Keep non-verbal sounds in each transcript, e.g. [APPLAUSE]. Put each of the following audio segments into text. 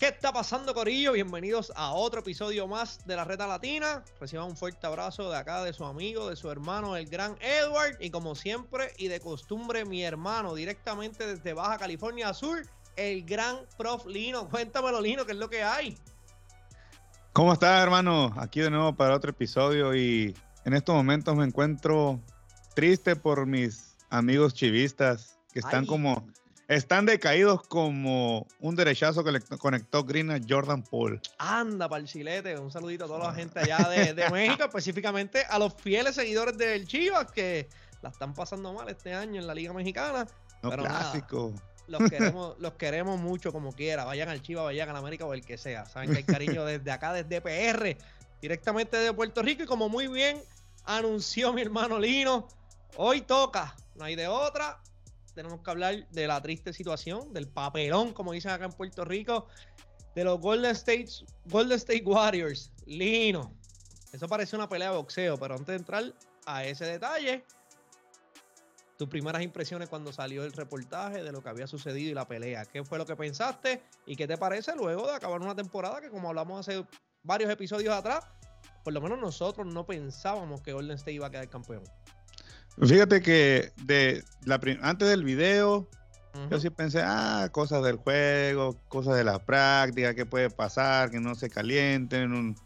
¿Qué está pasando, Corillo? Bienvenidos a otro episodio más de la Reta Latina. Reciban un fuerte abrazo de acá de su amigo, de su hermano, el gran Edward. Y como siempre y de costumbre, mi hermano, directamente desde Baja California Sur, el gran prof Lino. Cuéntamelo, Lino, ¿qué es lo que hay? ¿Cómo estás, hermano? Aquí de nuevo para otro episodio y en estos momentos me encuentro triste por mis amigos chivistas que están Ay. como están decaídos como un derechazo que le conectó Green a Jordan Poole. Anda, para el chilete. Un saludito a toda la gente allá de, de [LAUGHS] México, específicamente a los fieles seguidores del Chivas que la están pasando mal este año en la Liga Mexicana. No Pero nada. clásico. Los [LAUGHS] queremos, los queremos mucho como quiera. Vayan al Chivas, vayan al América o el que sea. Saben que hay cariño [LAUGHS] desde acá, desde PR, directamente de Puerto Rico. Y como muy bien anunció mi hermano Lino, hoy toca, no hay de otra. Tenemos que hablar de la triste situación, del papelón, como dicen acá en Puerto Rico, de los Golden State, Golden State Warriors. Lino, eso parece una pelea de boxeo, pero antes de entrar a ese detalle, tus primeras impresiones cuando salió el reportaje de lo que había sucedido y la pelea. ¿Qué fue lo que pensaste y qué te parece luego de acabar una temporada que como hablamos hace varios episodios atrás, por lo menos nosotros no pensábamos que Golden State iba a quedar campeón? Fíjate que de la antes del video yo sí pensé, ah, cosas del juego, cosas de la práctica, qué puede pasar, que no se calienten, un,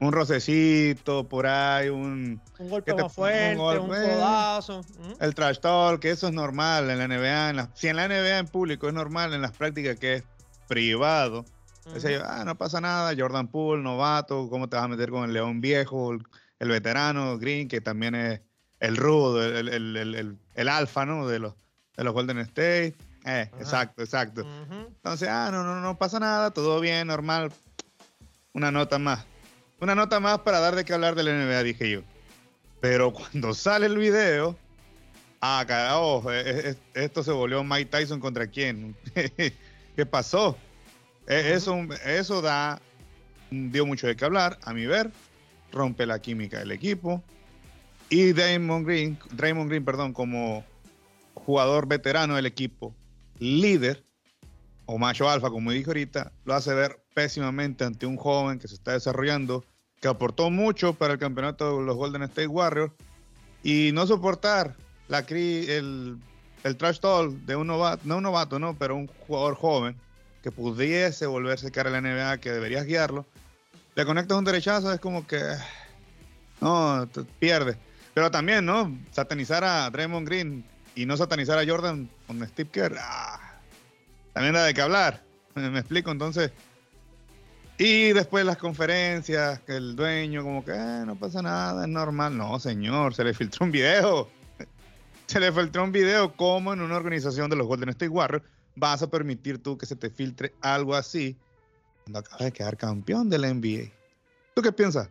un rocecito por ahí, un, Un golpe ¿Qué te- más fuerte, un un, golpe? codazo. Ujú. el trash talk, que eso es normal en la NBA. En la- si en la NBA en público es normal, en las prácticas que es privado. Decía yo, ah, no pasa nada, Jordan Poole, novato, ¿cómo te vas a meter con el León Viejo, el, el veterano Green, que también es el rudo, el, el, el, el- el alfa, ¿no? De los, de los Golden State. Eh, exacto, exacto. Entonces, ah, no, no, no pasa nada, todo bien, normal. Una nota más. Una nota más para dar de qué hablar de la NBA, dije yo. Pero [LAUGHS] cuando sale el video, ah, carajo, eh, eh, esto se volvió Mike Tyson contra quién. [LAUGHS] ¿Qué pasó? Eso, eso da, dio mucho de qué hablar, a mi ver, rompe la química del equipo. Y Draymond Green, Draymond Green, perdón, como jugador veterano del equipo, líder, o macho alfa, como dije ahorita, lo hace ver pésimamente ante un joven que se está desarrollando, que aportó mucho para el campeonato de los Golden State Warriors, y no soportar la el, el trash talk de un novato, no un novato, no, pero un jugador joven que pudiese volverse cara a la NBA, que deberías guiarlo, le conectas un derechazo, es como que no, te pierdes. Pero también, ¿no? Satanizar a Draymond Green y no satanizar a Jordan con Steve Kerr. ah, también da de qué hablar. [LAUGHS] Me, explico, entonces. Y después las conferencias, que el dueño, como que "Eh, no pasa nada, es normal. No, señor, se le filtró un video. [LAUGHS] Se le filtró un video. ¿Cómo en una organización de los Golden State Warriors vas a permitir tú que se te filtre algo así cuando acabas de quedar campeón de la NBA? ¿Tú qué piensas?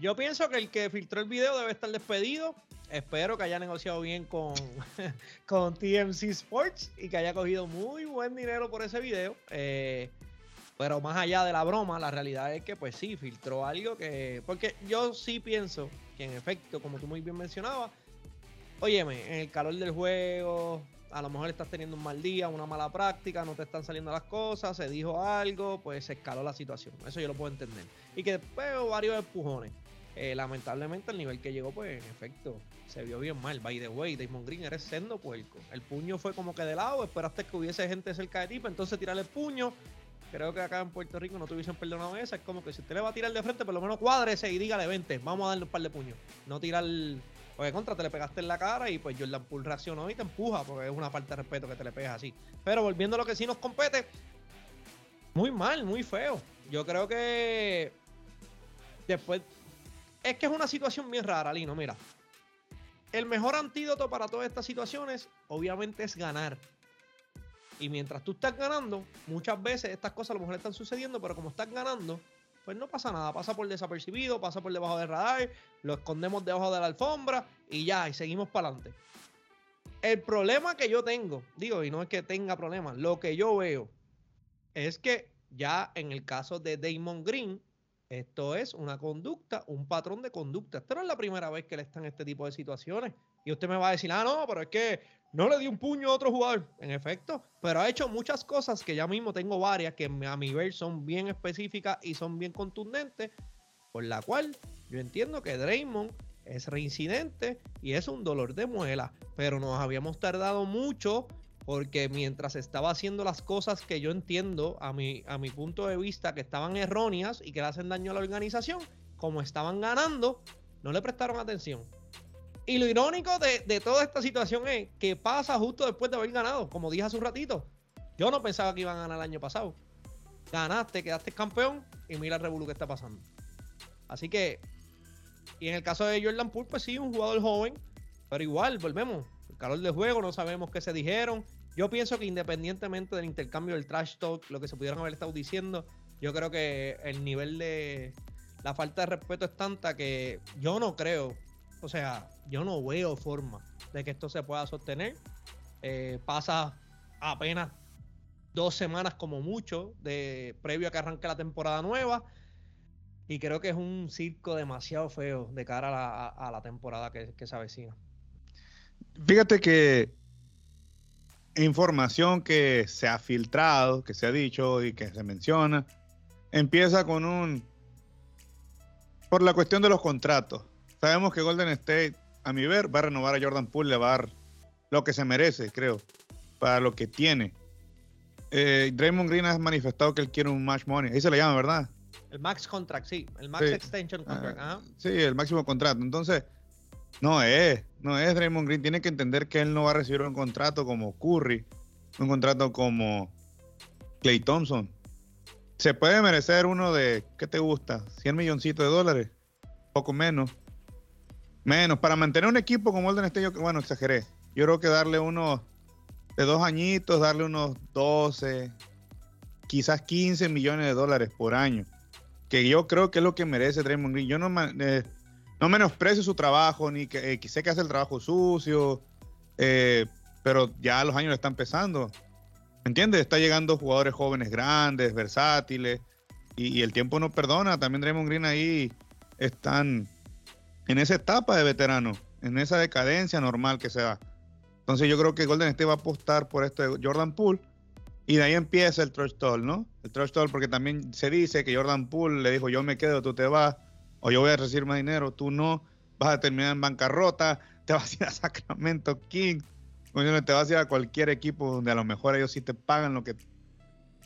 Yo pienso que el que filtró el video debe estar despedido. Espero que haya negociado bien con, [LAUGHS] con TMC Sports y que haya cogido muy buen dinero por ese video. Eh, pero más allá de la broma, la realidad es que pues sí, filtró algo que... Porque yo sí pienso que en efecto, como tú muy bien mencionabas, óyeme, en el calor del juego, a lo mejor estás teniendo un mal día, una mala práctica, no te están saliendo las cosas, se dijo algo, pues se escaló la situación. Eso yo lo puedo entender. Y que después hubo varios empujones. Eh, lamentablemente el nivel que llegó, pues en efecto, se vio bien mal. By the way, Damon Green eres sendo puerco. El puño fue como que de lado, esperaste que hubiese gente cerca de ti, para entonces tirarle el puño. Creo que acá en Puerto Rico no te hubiesen perdonado esa. Es como que si usted le va a tirar de frente, por lo menos cuádrese y dígale, vente, vamos a darle un par de puños. No tirar. Porque contra te le pegaste en la cara y pues Jordan Poole reaccionó y te empuja, porque es una falta de respeto que te le pegas así. Pero volviendo a lo que sí nos compete, muy mal, muy feo. Yo creo que después. Es que es una situación bien rara, Lino. Mira, el mejor antídoto para todas estas situaciones, obviamente, es ganar. Y mientras tú estás ganando, muchas veces estas cosas a lo mejor están sucediendo, pero como estás ganando, pues no pasa nada. Pasa por desapercibido, pasa por debajo del radar, lo escondemos debajo de la alfombra y ya, y seguimos para adelante. El problema que yo tengo, digo, y no es que tenga problemas, lo que yo veo es que ya en el caso de Damon Green, esto es una conducta, un patrón de conducta. Esta no es la primera vez que le están este tipo de situaciones. Y usted me va a decir, ah, no, pero es que no le dio un puño a otro jugador, en efecto, pero ha hecho muchas cosas que ya mismo tengo varias que a mi ver son bien específicas y son bien contundentes, por la cual yo entiendo que Draymond es reincidente y es un dolor de muela, pero nos habíamos tardado mucho porque mientras estaba haciendo las cosas que yo entiendo a mi, a mi punto de vista que estaban erróneas y que le hacen daño a la organización, como estaban ganando, no le prestaron atención. Y lo irónico de, toda esta situación es que pasa justo después de haber ganado, como dije hace un ratito. Yo no pensaba que iban a ganar el año pasado. Ganaste, quedaste campeón y mira el revuelo que está pasando. Así que, y en el caso de Jordan Poole, pues sí, un jugador joven, pero igual, volvemos. El calor de juego, no sabemos qué se dijeron. Yo pienso que independientemente del intercambio del trash talk, lo que se pudieron haber estado diciendo, yo creo que el nivel de la falta de respeto es tanta que yo no creo o sea, yo no veo forma de que esto se pueda sostener. Eh, pasa apenas dos semanas como mucho de previo a que arranque la temporada nueva. Y creo que es un circo demasiado feo de cara a la, temporada que, que se avecina. Fíjate que información que se ha filtrado, que se ha dicho y que se menciona, empieza con un... por la cuestión de los contratos. Sabemos que Golden State, a mi ver, va a renovar a Jordan Poole, le va a dar lo que se merece, creo, para lo que tiene. Eh, Draymond Green ha manifestado que él quiere un match money. Ahí se le llama, ¿verdad? El max contract, sí. El max extension contract. Sí, el máximo contrato. Entonces, no es, no es Draymond Green. Tiene que entender que él no va a recibir un contrato como Curry, un contrato como Clay Thompson. Se puede merecer uno de, ¿qué te gusta? 100 milloncitos de dólares, poco menos. Menos, para mantener un equipo como Golden State, yo, bueno, exageré. Yo creo que darle unos de dos añitos, darle unos 12, quizás 15 millones de dólares por año. Que yo creo que es lo que merece Draymond Green. Yo no, eh, no menosprecio su trabajo, ni que, eh, sé que hace el trabajo sucio, eh, pero ya los años están empezando. ¿Me entiendes? Está llegando jugadores jóvenes grandes, versátiles, y, y el tiempo no perdona. También Draymond Green ahí están en esa etapa de veterano, en esa decadencia normal que se da. Entonces yo creo que Golden State va a apostar por este Jordan Poole y de ahí empieza el trash talk, ¿no? El trash talk porque también se dice que Jordan Poole le dijo yo me quedo, tú te vas, o yo voy a recibir más dinero, tú no, vas a terminar en bancarrota, [LAUGHS] te vas a ir a Sacramento King, te vas a ir a cualquier equipo donde a lo mejor ellos sí te pagan lo que,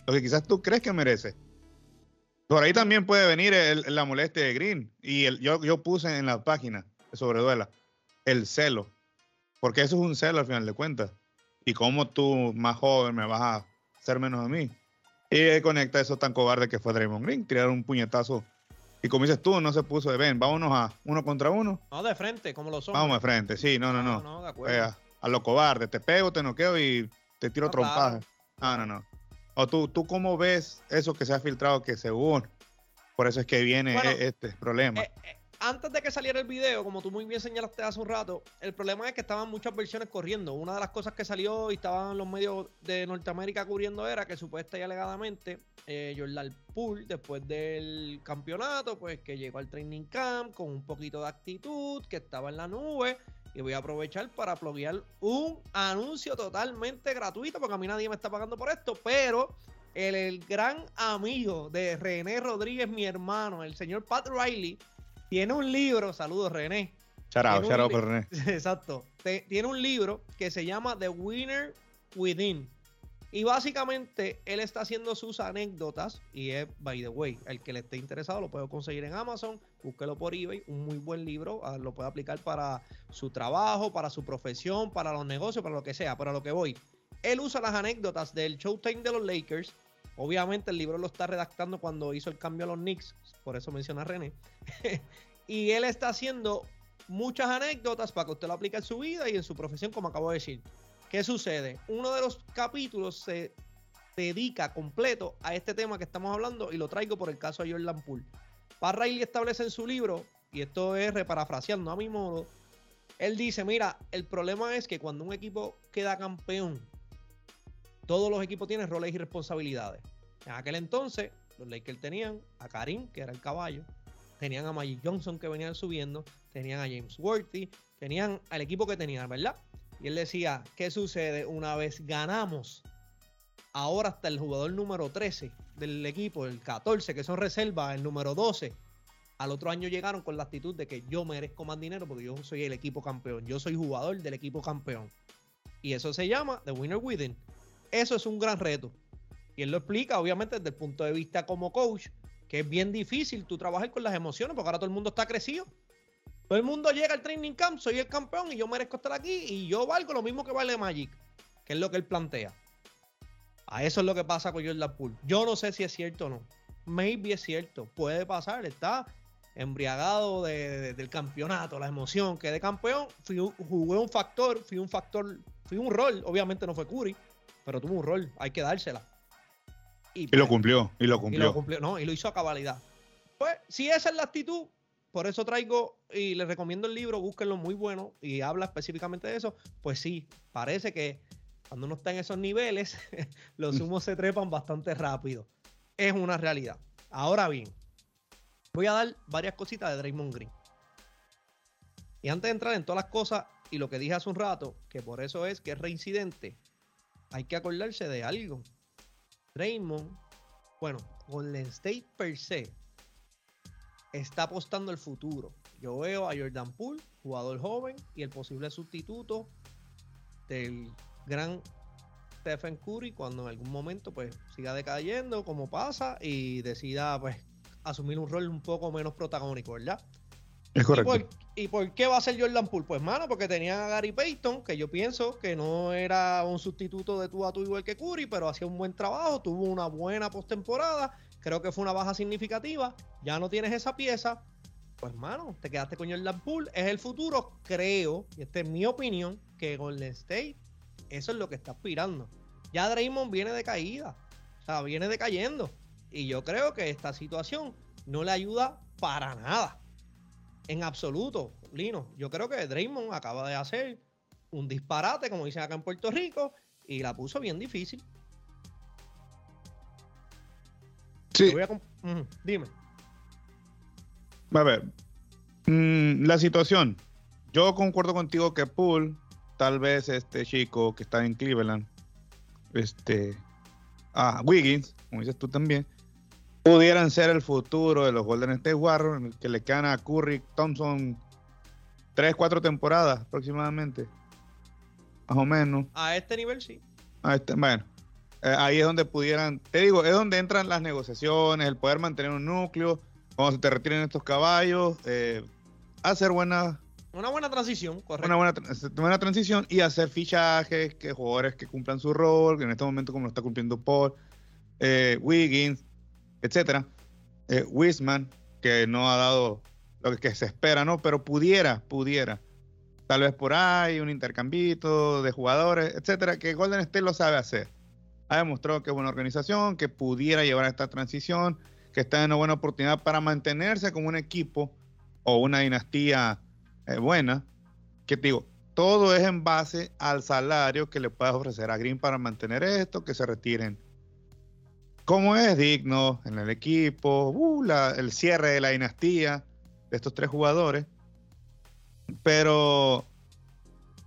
lo que quizás tú crees que mereces. Por ahí también puede venir la molestia de Green. Y yo, yo puse en la página sobre Duela el celo. Porque eso es un celo al final de cuentas. Y como tú, más joven, me vas a hacer menos a mí. Y conecta eso tan cobarde que fue Draymond Green, tirar un puñetazo. Y como dices tú, no se puso de ven, vámonos a uno contra uno. No, de frente, como lo son. Vamos de frente, sí, no, no, no. no, de acuerdo. Eh, a, lo cobarde, te pego, te noqueo y te tiro no, No, no, no. ¿O tú, tú cómo ves eso que se ha filtrado que según por eso es que viene e, este problema? Eh, eh, antes de que saliera el video, como tú muy bien señalaste hace un rato, el problema es que estaban muchas versiones corriendo. Una de las cosas que salió y estaban los medios de Norteamérica cubriendo era que supuestamente y alegadamente eh, Jordan Poole, después del campeonato, pues que llegó al training camp con un poquito de actitud, que estaba en la nube y voy a aprovechar para pluguear un anuncio totalmente gratuito, porque a mí nadie me está pagando por esto, pero el, gran amigo de René Rodríguez, mi hermano, el señor Pat Riley, tiene un libro, saludos René. Charao, charao por René. [LAUGHS] Exacto. tiene un libro que se llama The Winner Within. Y básicamente él está haciendo sus anécdotas y es, by the way, el que le esté interesado lo puede conseguir en Amazon, búsquelo por eBay, un muy buen libro, ah, lo puede aplicar para su trabajo, para su profesión, para los negocios, para lo que sea, para lo que voy. Él usa las anécdotas del Showtime de los Lakers. Obviamente el libro lo está redactando cuando hizo el cambio a los Knicks, por eso menciona René. [LAUGHS] y él está haciendo muchas anécdotas para que usted lo aplique en su vida y en su profesión, como acabo de decir. ¿Qué sucede? Uno de los capítulos se dedica completo a este tema que estamos hablando y lo traigo por el caso de Jordan Poole. Riley establece en su libro, y esto es reparafraseando a mi modo, él dice, mira, el problema es que cuando un equipo queda campeón, todos los equipos tienen roles y responsabilidades. En aquel entonces, los Lakers tenían a Karim, que era el caballo, tenían a Magic Johnson que venían subiendo, tenían a James Worthy, tenían al equipo que tenían, ¿verdad? Y él decía, ¿qué sucede? Una vez ganamos, ahora hasta el jugador número 13 del equipo, el 14, que son reservas, el número 12, al otro año llegaron con la actitud de que yo merezco más dinero porque yo soy el equipo campeón, yo soy jugador del equipo campeón. Y eso se llama The Winner Within. Eso es un gran reto. Y él lo explica, obviamente, desde el punto de vista como coach, que es bien difícil tú trabajar con las emociones, porque ahora todo el mundo está crecido. Todo el mundo llega al training camp, soy el campeón y yo merezco estar aquí y yo valgo lo mismo que vale Magic, que es lo que él plantea. A eso es lo que pasa con Jordan Poole. Yo no sé si es cierto o no. Maybe es cierto, puede pasar, está embriagado del campeonato, la emoción, que de campeón, fui, jugué un factor, fui un factor, fui un rol, obviamente no fue Curry, pero tuvo un rol, hay que dársela. Y, lo pues, cumplió, y lo cumplió. Y lo cumplió, no, y lo hizo a cabalidad. Pues, si esa es la actitud, por eso traigo y les recomiendo el libro, búsquenlo muy bueno y habla específicamente de eso. Pues sí, parece que cuando uno está en esos niveles, [LAUGHS] los humos se trepan bastante rápido. Es una realidad. Ahora bien, voy a dar varias cositas de Draymond Green. Y antes de entrar en todas las cosas y lo que dije hace un rato, que por eso es que es reincidente, hay que acordarse de algo. Raymond, bueno, Golden State per se está apostando el futuro. Yo veo a Jordan Poole, jugador joven y el posible sustituto del gran Stephen Curry cuando en algún momento pues siga decayendo como pasa y decida pues asumir un rol un poco menos protagónico, ¿verdad? Es correcto. ¿Y por, qué va a ser Jordan Poole? Pues, mano, porque tenía a Gary Payton, que yo pienso que no era un sustituto de tú a tú igual que Curry, pero hacía un buen trabajo, tuvo una buena postemporada. Creo que fue una baja significativa. Ya no tienes esa pieza. Pues, mano, te quedaste con Jordan Poole. Es el futuro. Creo, y esta es mi opinión, que Golden State, eso es lo que está aspirando. Ya Draymond viene de caída. O sea, viene decayendo. Y yo creo que esta situación no le ayuda para nada en absoluto, Lino. Yo creo que Draymond acaba de hacer un disparate, como dicen acá en Puerto Rico, y la puso bien difícil. Sí. dime. A ver, mm, la situación. Yo concuerdo contigo que Poole, tal vez este chico que está en Cleveland, este, ah, Wiggins, como dices tú también, pudieran ser el futuro de los Golden State Warriors, que le quedan a Curry Thompson tres, cuatro temporadas aproximadamente. Más o menos. A este nivel sí. este, bueno, eh, ahí es donde pudieran, te digo, es donde entran las negociaciones, el poder mantener un núcleo, cuando se te retiren estos caballos, eh, hacer buena... Una buena transición, correcto. Una buena, buena, transición y hacer fichajes, que jugadores que cumplan su rol, que en este momento como lo está cumpliendo Paul, eh, Wiggins, etcétera. Eh, Wisman, que no ha dado lo que se espera, ¿no? Pero pudiera, pudiera. Tal vez por ahí, un intercambito de jugadores, etcétera, que Golden State lo sabe hacer. Ha demostrado que es una organización, que pudiera llevar esta transición, que está en una buena oportunidad para mantenerse como un equipo o una dinastía eh, buena. Que te digo, todo es en base al salario que le puedas ofrecer a Green para mantener esto, que se retiren cómo es digno en el equipo, uh, el cierre de la dinastía de estos tres jugadores. Pero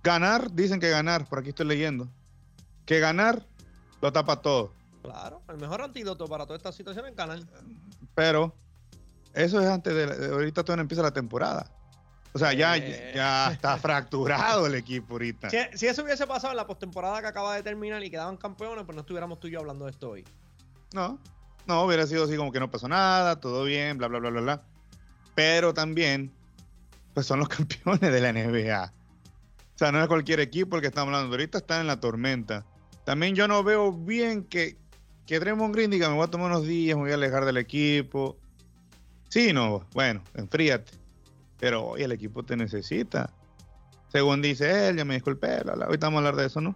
ganar, dicen que ganar, por aquí estoy leyendo, que ganar lo tapa todo. Claro, el mejor antídoto para toda esta situación es ganar. Pero eso es antes de, ahorita todavía no empieza la temporada. O sea, ya, eh. ya está fracturado el equipo ahorita. Si, si, eso hubiese pasado en la postemporada que acaba de terminar y quedaban campeones, pues no estuviéramos tú y yo hablando de esto hoy. No, no, hubiera sido así como que no pasó nada, todo bien, bla, bla, bla, bla, bla. Pero también, pues son los [LAUGHS] campeones de la NBA. O sea, no es cualquier equipo el que estamos hablando. Ahorita están en la tormenta. También yo no veo bien que, que Draymond Green diga, me voy a tomar unos días, me voy a alejar del equipo. Sí, no, bueno, enfríate. Pero hoy el equipo te necesita. Según dice él, ya me disculpé, bla, bla. ahorita vamos a hablar de eso, ¿no?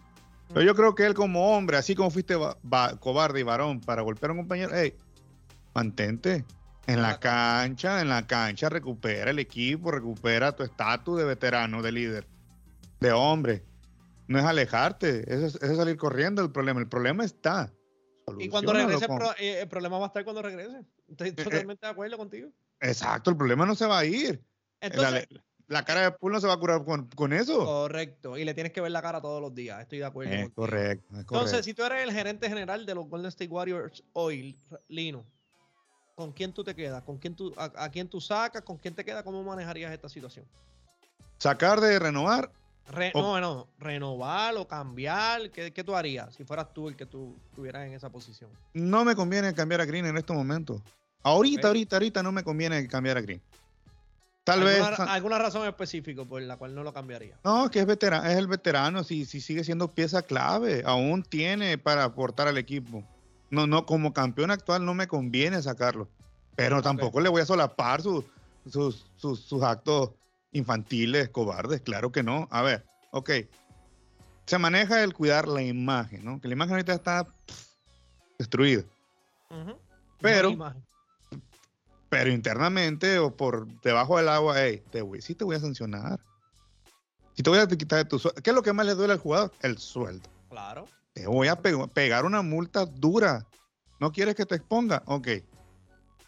Pero yo creo que él como hombre, así como fuiste cobarde y varón para golpear a un compañero, hey, mantente en la cancha, en la cancha, recupera el equipo, recupera tu estatus de veterano, de líder, de hombre. No es alejarte, es, es salir corriendo el problema. El problema está. Y cuando regrese, eh, el problema va a estar cuando regrese. Estoy eh, eh, totalmente de acuerdo contigo. Exacto, el problema no se va a ir. Entonces, la cara de Pool no se va a curar con, eso. Correcto. Y le tienes que ver la cara todos los días. Estoy de acuerdo. Es correcto, Entonces, si tú eres el gerente general de los Golden State Warriors hoy, Lino, ¿con quién tú te quedas? ¿Con quién tú, a, quién tú sacas? ¿Con quién te quedas? ¿Cómo manejarías esta situación? Sacar de renovar. No, no, renovar o cambiar. ¿Qué, tú harías si fueras tú el que tú estuvieras en esa posición? No me conviene cambiar a Green en estos momentos. Ahorita, ahorita, ahorita no me conviene cambiar a Green. Tal vez. ¿Alguna razón específica por la cual no lo cambiaría? No, que es veterano, es el veterano, si, si sigue siendo pieza clave, aún tiene para aportar al equipo. No, no, como campeón actual no me conviene sacarlo. Pero tampoco le voy a solapar sus, sus, sus, actos infantiles, cobardes, claro que no. A ver, ok. Se maneja el cuidar la imagen, ¿no? Que la imagen ahorita está destruida. Pero pero internamente o por debajo del agua, hey, te voy, sí te voy a sancionar. Si te voy a quitar de tu sueldo. ¿Qué es lo que más le duele al jugador? El sueldo. Claro. Te voy a pegar una multa dura. ¿No quieres que te exponga? Ok.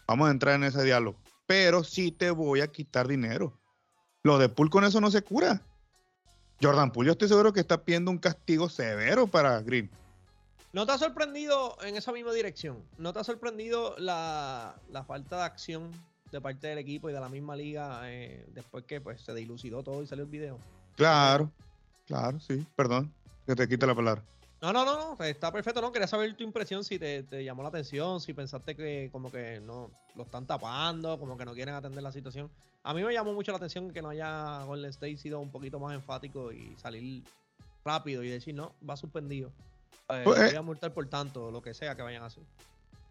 Vamos a entrar en ese diálogo. Pero sí te voy a quitar dinero. Lo de Pool con eso no se cura. Jordan Pool, yo estoy seguro que está pidiendo un castigo severo para Green. ¿No te ha sorprendido en esa misma dirección? ¿No te ha sorprendido la, falta de acción de parte del equipo y de la misma liga eh, después que pues, se dilucidó todo y salió el video? Claro, claro, sí. Perdón, que te quite la palabra. No, no, no, no, está perfecto, no, quería saber tu impresión, si te, llamó la atención, si pensaste que como que no lo están tapando, como que no quieren atender la situación. A mí me llamó mucho la atención que no haya Golden State sido un poquito más enfático y salir rápido y decir, no, va suspendido. Eh, pues, voy eh, a multar por tanto, lo que sea que vayan a hacer.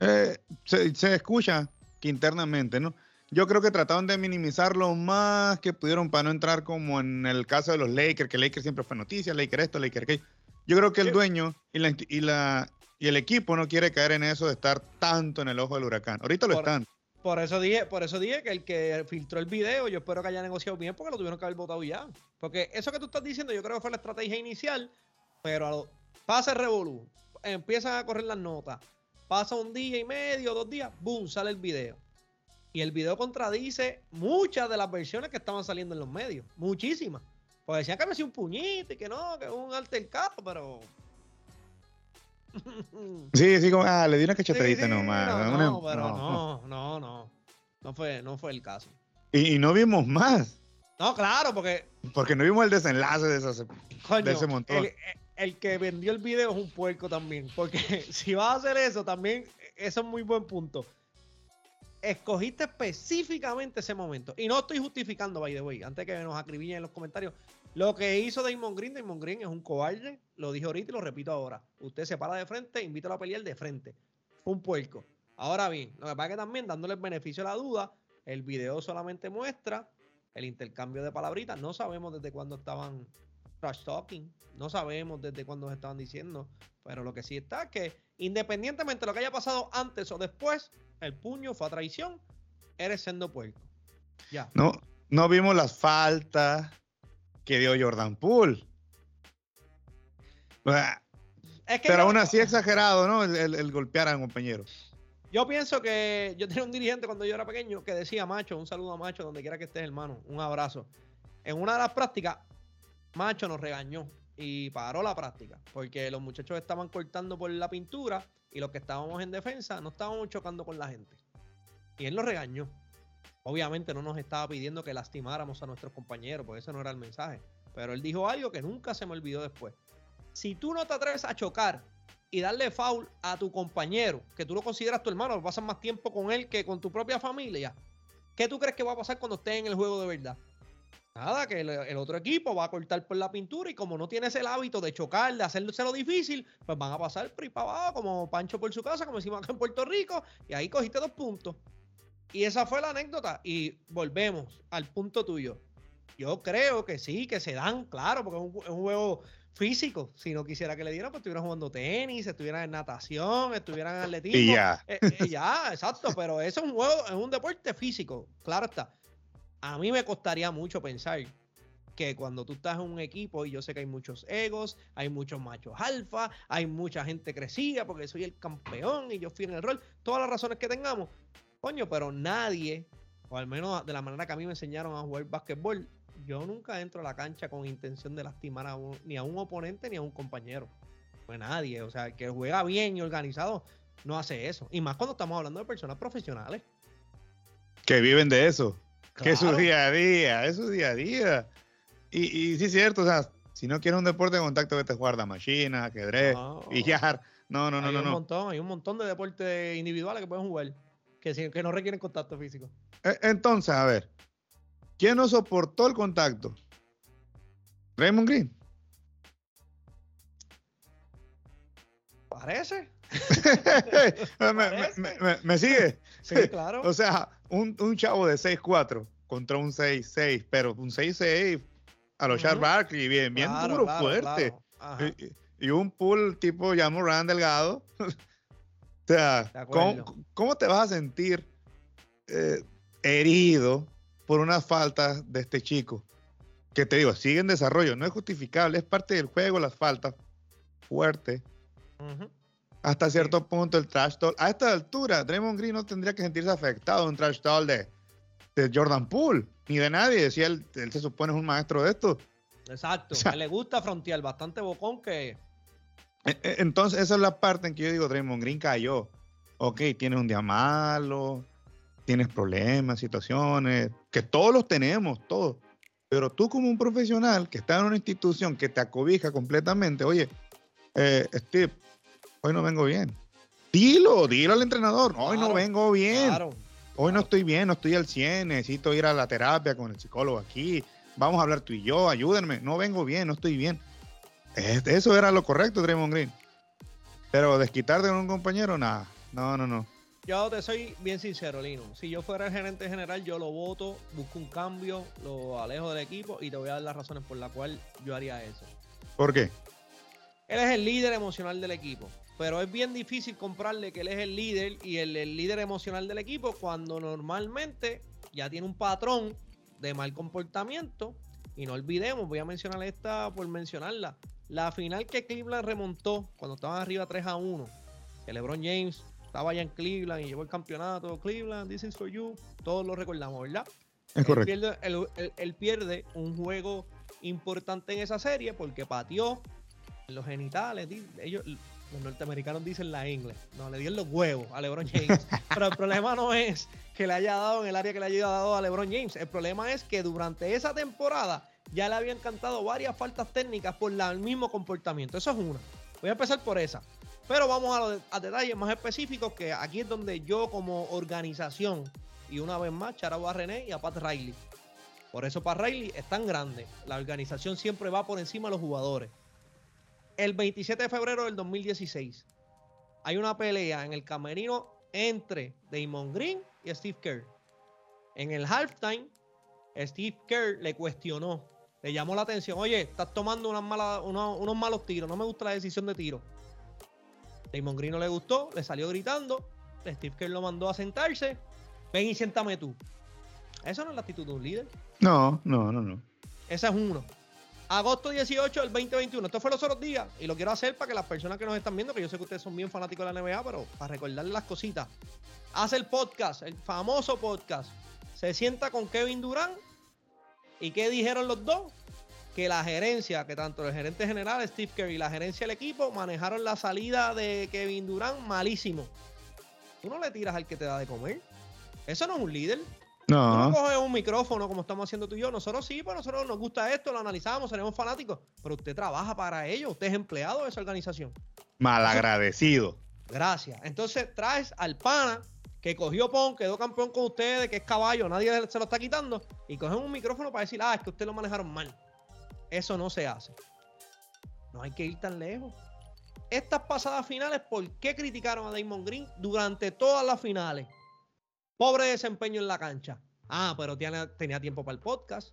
Eh, se, escucha que internamente, ¿no? Yo creo que trataron de minimizar lo más que pudieron para no entrar como en el caso de los Lakers, que Lakers siempre fue noticia, Lakers esto, Lakers aquello. Yo creo que el dueño y la, y la y el equipo no quiere caer en eso de estar tanto en el ojo del huracán. Ahorita lo están. Por eso dije, por eso dije que el que filtró el video, yo espero que haya negociado bien porque lo tuvieron que haber votado ya. Porque eso que tú estás diciendo, yo creo que fue la estrategia inicial, pero a lo, Pasa el revolú, empiezan a correr las notas. Pasa un día y medio, dos días, boom, sale el video. Y el video contradice muchas de las versiones que estaban saliendo en los medios. Muchísimas. Pues decían que me hacía un puñito y que no, que es un altercado, pero. [LAUGHS] sí, sí, como, ah, le di una cachetadita nomás. No, no, pero no, no, no. No fue, no fue el caso. Y, no vimos más. No, claro, porque. Porque no vimos el desenlace de, de ese montón el que vendió el video es un puerco también. Porque [LAUGHS] si vas a hacer eso, también, eso es muy buen punto. Escogiste específicamente ese momento. Y no estoy justificando, by the way, antes que nos acribillen en los comentarios. Lo que hizo Damon Green, Damon Green es un cobarde. Lo dije ahorita y lo repito ahora. Usted se para de frente, invítalo a pelear de frente. Fue un puerco. Ahora bien, lo que pasa es que también, dándole el beneficio a la duda, el video solamente muestra el intercambio de palabritas. No sabemos desde cuándo estaban trash talking. No sabemos desde cuándo se estaban diciendo, pero lo que sí está es que independientemente de lo que haya pasado antes o después, el puño fue a traición, eres siendo puerco. Ya. No, no vimos las faltas que dio Jordan Poole. pero aún así [LAUGHS] exagerado, ¿no? El, golpear a un compañero. Yo pienso que yo tenía un dirigente cuando yo era pequeño que decía, macho, un saludo a macho, donde quiera que estés, hermano, un abrazo. En una de las prácticas, Macho nos regañó y paró la práctica porque los muchachos estaban cortando por la pintura y los que estábamos en defensa no estábamos chocando con la gente. Y él nos regañó. Obviamente no nos estaba pidiendo que lastimáramos a nuestros compañeros, porque ese no era el mensaje. Pero él dijo algo que nunca se me olvidó después. Si tú no te atreves a chocar y darle foul a tu compañero, que tú lo consideras tu hermano, pasas más tiempo con él que con tu propia familia, ¿qué tú crees que va a pasar cuando estés en el juego de verdad? Nada, que el, otro equipo va a cortar por la pintura y como no tienes el hábito de chocar, de hacerse lo difícil, pues van a pasar por para abajo como Pancho por su casa, como decimos acá en Puerto Rico, y ahí cogiste dos puntos. Y esa fue la anécdota. Y volvemos al punto tuyo. Yo creo que sí, que se dan, claro, porque es un, juego físico. Si no quisiera que le dieran, pues estuvieran jugando tenis, estuvieran en natación, estuvieran en atletismo. Y ya. Eh, eh, ya, exacto. Pero eso es un juego, es un deporte físico, claro está a mí me costaría mucho pensar que cuando tú estás en un equipo y yo sé que hay muchos egos, hay muchos machos alfa, hay mucha gente crecida porque soy el campeón y yo fui en el rol, todas las razones que tengamos, coño, pero nadie, o al menos de la manera que a mí me enseñaron a jugar básquetbol, yo nunca entro a la cancha con intención de lastimar a ni a un oponente ni a un compañero. Pues nadie, o sea, que juega bien y organizado no hace eso. Y más cuando estamos hablando de personas profesionales. Que viven de eso. Que es su día a día, es su día a día. Y, y sí es cierto, o sea, si no quieres un deporte de contacto, vete a jugar de machina, ajedrez, billar. No, no, no, hay no. Un Montón, hay un montón de deportes individuales que pueden jugar que, que no requieren contacto físico. E, entonces, a ver, ¿quién no soportó el contacto? Raymond Green. Parece. [LAUGHS] me, sigue? Sí, claro. [LAUGHS] o sea, un, un chavo de 6'4 contra un 6'6, pero un 6'6 a los Charles Barkley, bien, bien duro, fuerte. Y, un pool tipo Jan delgado. [LAUGHS] o sea, ¿cómo, te vas a sentir eh, herido por una falta de este chico? Que te digo, sigue en desarrollo, no es justificable, es parte del juego las faltas fuerte. Hasta cierto punto el trash talk. A esta altura, Draymond Green no tendría que sentirse afectado un trash talk de, de Jordan Poole, ni de nadie. Si él, él se supone es un maestro de esto. Exacto. le gusta frontear, bastante bocón que. E, e, entonces, esa es la parte en que yo digo, Draymond Green cayó. Ok, tienes un día malo, tienes problemas, situaciones, que todos los tenemos, todos. Pero tú como un profesional que está en una institución que te acobija completamente, oye, eh, Steve, hoy no vengo bien. Dilo, dilo al entrenador, hoy no vengo bien. hoy no estoy bien, no estoy al 100, necesito ir a la terapia con el psicólogo aquí, vamos a hablar tú y yo, ayúdenme, no vengo bien, no estoy bien. Eso era lo correcto, Draymond Green. Pero desquitar de un compañero, nada, no, no, no. Yo te soy bien sincero, Lino. Si yo fuera el gerente general, yo lo voto, busco un cambio, lo alejo del equipo y te voy a dar las razones por las cuales yo haría eso. ¿Por qué? Él es el líder emocional del equipo, pero es bien difícil comprarle que él es el líder y el, el líder emocional del equipo cuando normalmente ya tiene un patrón de mal comportamiento. Y no olvidemos, voy a mencionar esta por mencionarla. La final que Cleveland remontó cuando estaban arriba 3 a 1. Que LeBron James estaba allá en Cleveland y llevó el campeonato. Cleveland, this is for you. Todos lo recordamos, ¿verdad? Es correcto. Él pierde, un juego importante en esa serie porque pateó los genitales. Ellos, los norteamericanos dicen la inglés. No, le dieron los huevos a LeBron James. [LAUGHS] Pero el problema no es que le haya dado en el área que le haya dado a LeBron James. El problema es que durante esa temporada ya le habían cantado varias faltas técnicas por el mismo comportamiento. Eso es una. Voy a empezar por esa. Pero vamos a, los, a detalles más específicos que aquí es donde yo como organización, y una vez más, charabo a René y a Pat Riley. Por eso Pat Riley es tan grande. La organización siempre va por encima de los jugadores. El 27 de febrero del 2016 hay una pelea en el camerino entre Damon Green y Steve Kerr. En el halftime, Steve Kerr le cuestionó, le llamó la atención, oye, estás tomando unos malos tiros, no me gusta la decisión de tiro. Damon Green no le gustó, le salió gritando, Steve Kerr lo mandó a sentarse, ven y siéntame tú. Eso no es la actitud de un líder. No, no, no, no. Esa es uno. Agosto 18 del 2021. Esto fue los otros días y lo quiero hacer para que las personas que nos están viendo, que yo sé que ustedes son bien fanáticos de la NBA, pero para recordarles las cositas. Hace el podcast, el famoso podcast. Se sienta con Kevin Durán. ¿Y qué dijeron los dos? Que la gerencia, que tanto el gerente general Steve Kerr y la gerencia del equipo manejaron la salida de Kevin Durán malísimo. Tú no le tiras al que te da de comer. Eso no es un líder. No. no coges un micrófono como estamos haciendo tú y yo. Nosotros sí, pues nosotros nos gusta esto, lo analizamos, seremos fanáticos. Pero usted trabaja para ello, usted es empleado de esa organización. Malagradecido. Gracias. Entonces traes al pana que cogió PON, quedó campeón con ustedes, que es caballo, nadie se lo está quitando, y cogen un micrófono para decir, ah, es que ustedes lo manejaron mal. Eso no se hace. No hay que ir tan lejos. Estas pasadas finales, ¿por qué criticaron a Damon Green durante todas las finales? Pobre desempeño en la cancha. Ah, pero tenía, tiempo para el podcast,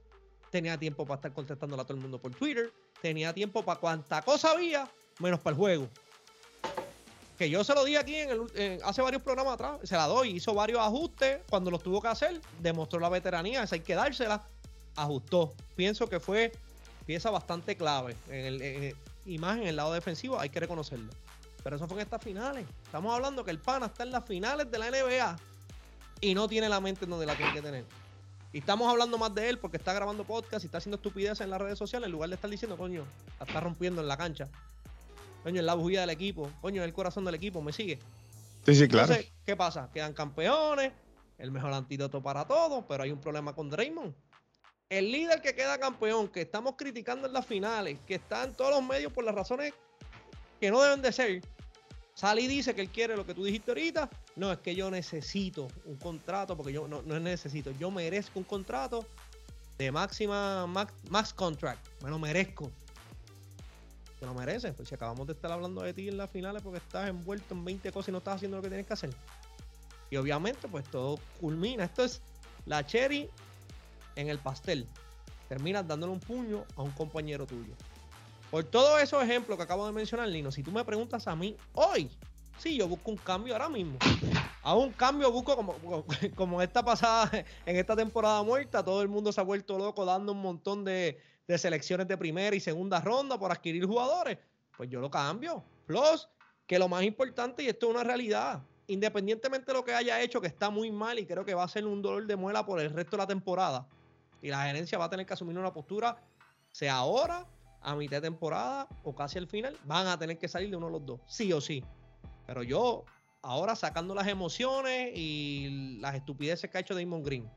tenía tiempo para estar contestándole a todo el mundo por Twitter, tenía tiempo para cuanta cosa había, menos para el juego. Que yo se lo di aquí en el, hace varios programas atrás, se la doy, hizo varios ajustes, cuando los tuvo que hacer, demostró la veteranía, esa hay que dársela, ajustó. Pienso que fue pieza bastante clave, en el, en en el lado defensivo, hay que reconocerlo. Pero eso fue en estas finales. Estamos hablando que el PANA está en las finales de la NBA y no tiene la mente en donde la tiene que tener. Y estamos hablando más de él porque está grabando podcast y está haciendo estupideces en las redes sociales en lugar de estar diciendo, coño, la está rompiendo en la cancha. Coño, es la bujía del equipo. Coño, es el corazón del equipo. ¿Me sigue? Sí, sí, claro. Entonces, ¿qué pasa? Quedan campeones, el mejor antídoto para todo, pero hay un problema con Draymond. El líder que queda campeón, que estamos criticando en las finales, que está en todos los medios por las razones que no deben de ser, sale y dice que él quiere lo que tú dijiste ahorita. No, es que yo necesito un contrato, porque yo no, no necesito, yo merezco un contrato de máxima, max, max contract. Me lo merezco. Te lo mereces. Pues si acabamos de estar hablando de ti en las finales porque estás envuelto en 20 cosas y no estás haciendo lo que tienes que hacer. Y obviamente, pues todo culmina. Esto es la cherry en el pastel. Terminas dándole un puño a un compañero tuyo. Por todos esos ejemplos que acabo de mencionar, Lino, si tú me preguntas a mí hoy, sí, yo busco un cambio ahora mismo. A un cambio busco como, [LAUGHS] como esta pasada, en esta temporada muerta, todo el mundo se ha vuelto loco dando un montón de, de selecciones de primera y segunda ronda por adquirir jugadores. Pues yo lo cambio. Plus, que lo más importante, y esto es una realidad, independientemente de lo que haya hecho, que está muy mal y creo que va a ser un dolor de muela por el resto de la temporada, y la gerencia va a tener que asumir una postura, sea ahora, a mitad de temporada o casi al final, van a tener que salir de uno de los dos, sí o sí. Pero yo, ahora sacando las emociones y las estupideces que ha hecho Damon Green,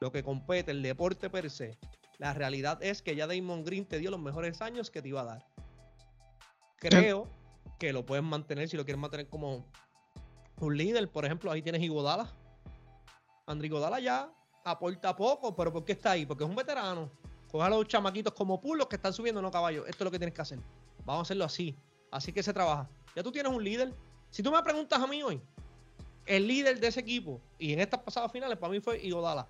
lo que compete, el deporte per se, la realidad es que ya Damon Green te dio los mejores años que te iba a dar. Creo que lo pueden mantener si lo quieren mantener como un líder. Por ejemplo, ahí tienes Igodala. Andri Godala ya aporta poco, pero ¿por qué está ahí? Porque es un veterano. Coge a los chamaquitos como pulos que están subiendo, no caballos. Esto es lo que tienes que hacer. Vamos a hacerlo así. Así que se trabaja. Ya tú tienes un líder. Si tú me preguntas a mí hoy, el líder de ese equipo, y en estas pasadas finales, para mí fue Igodala.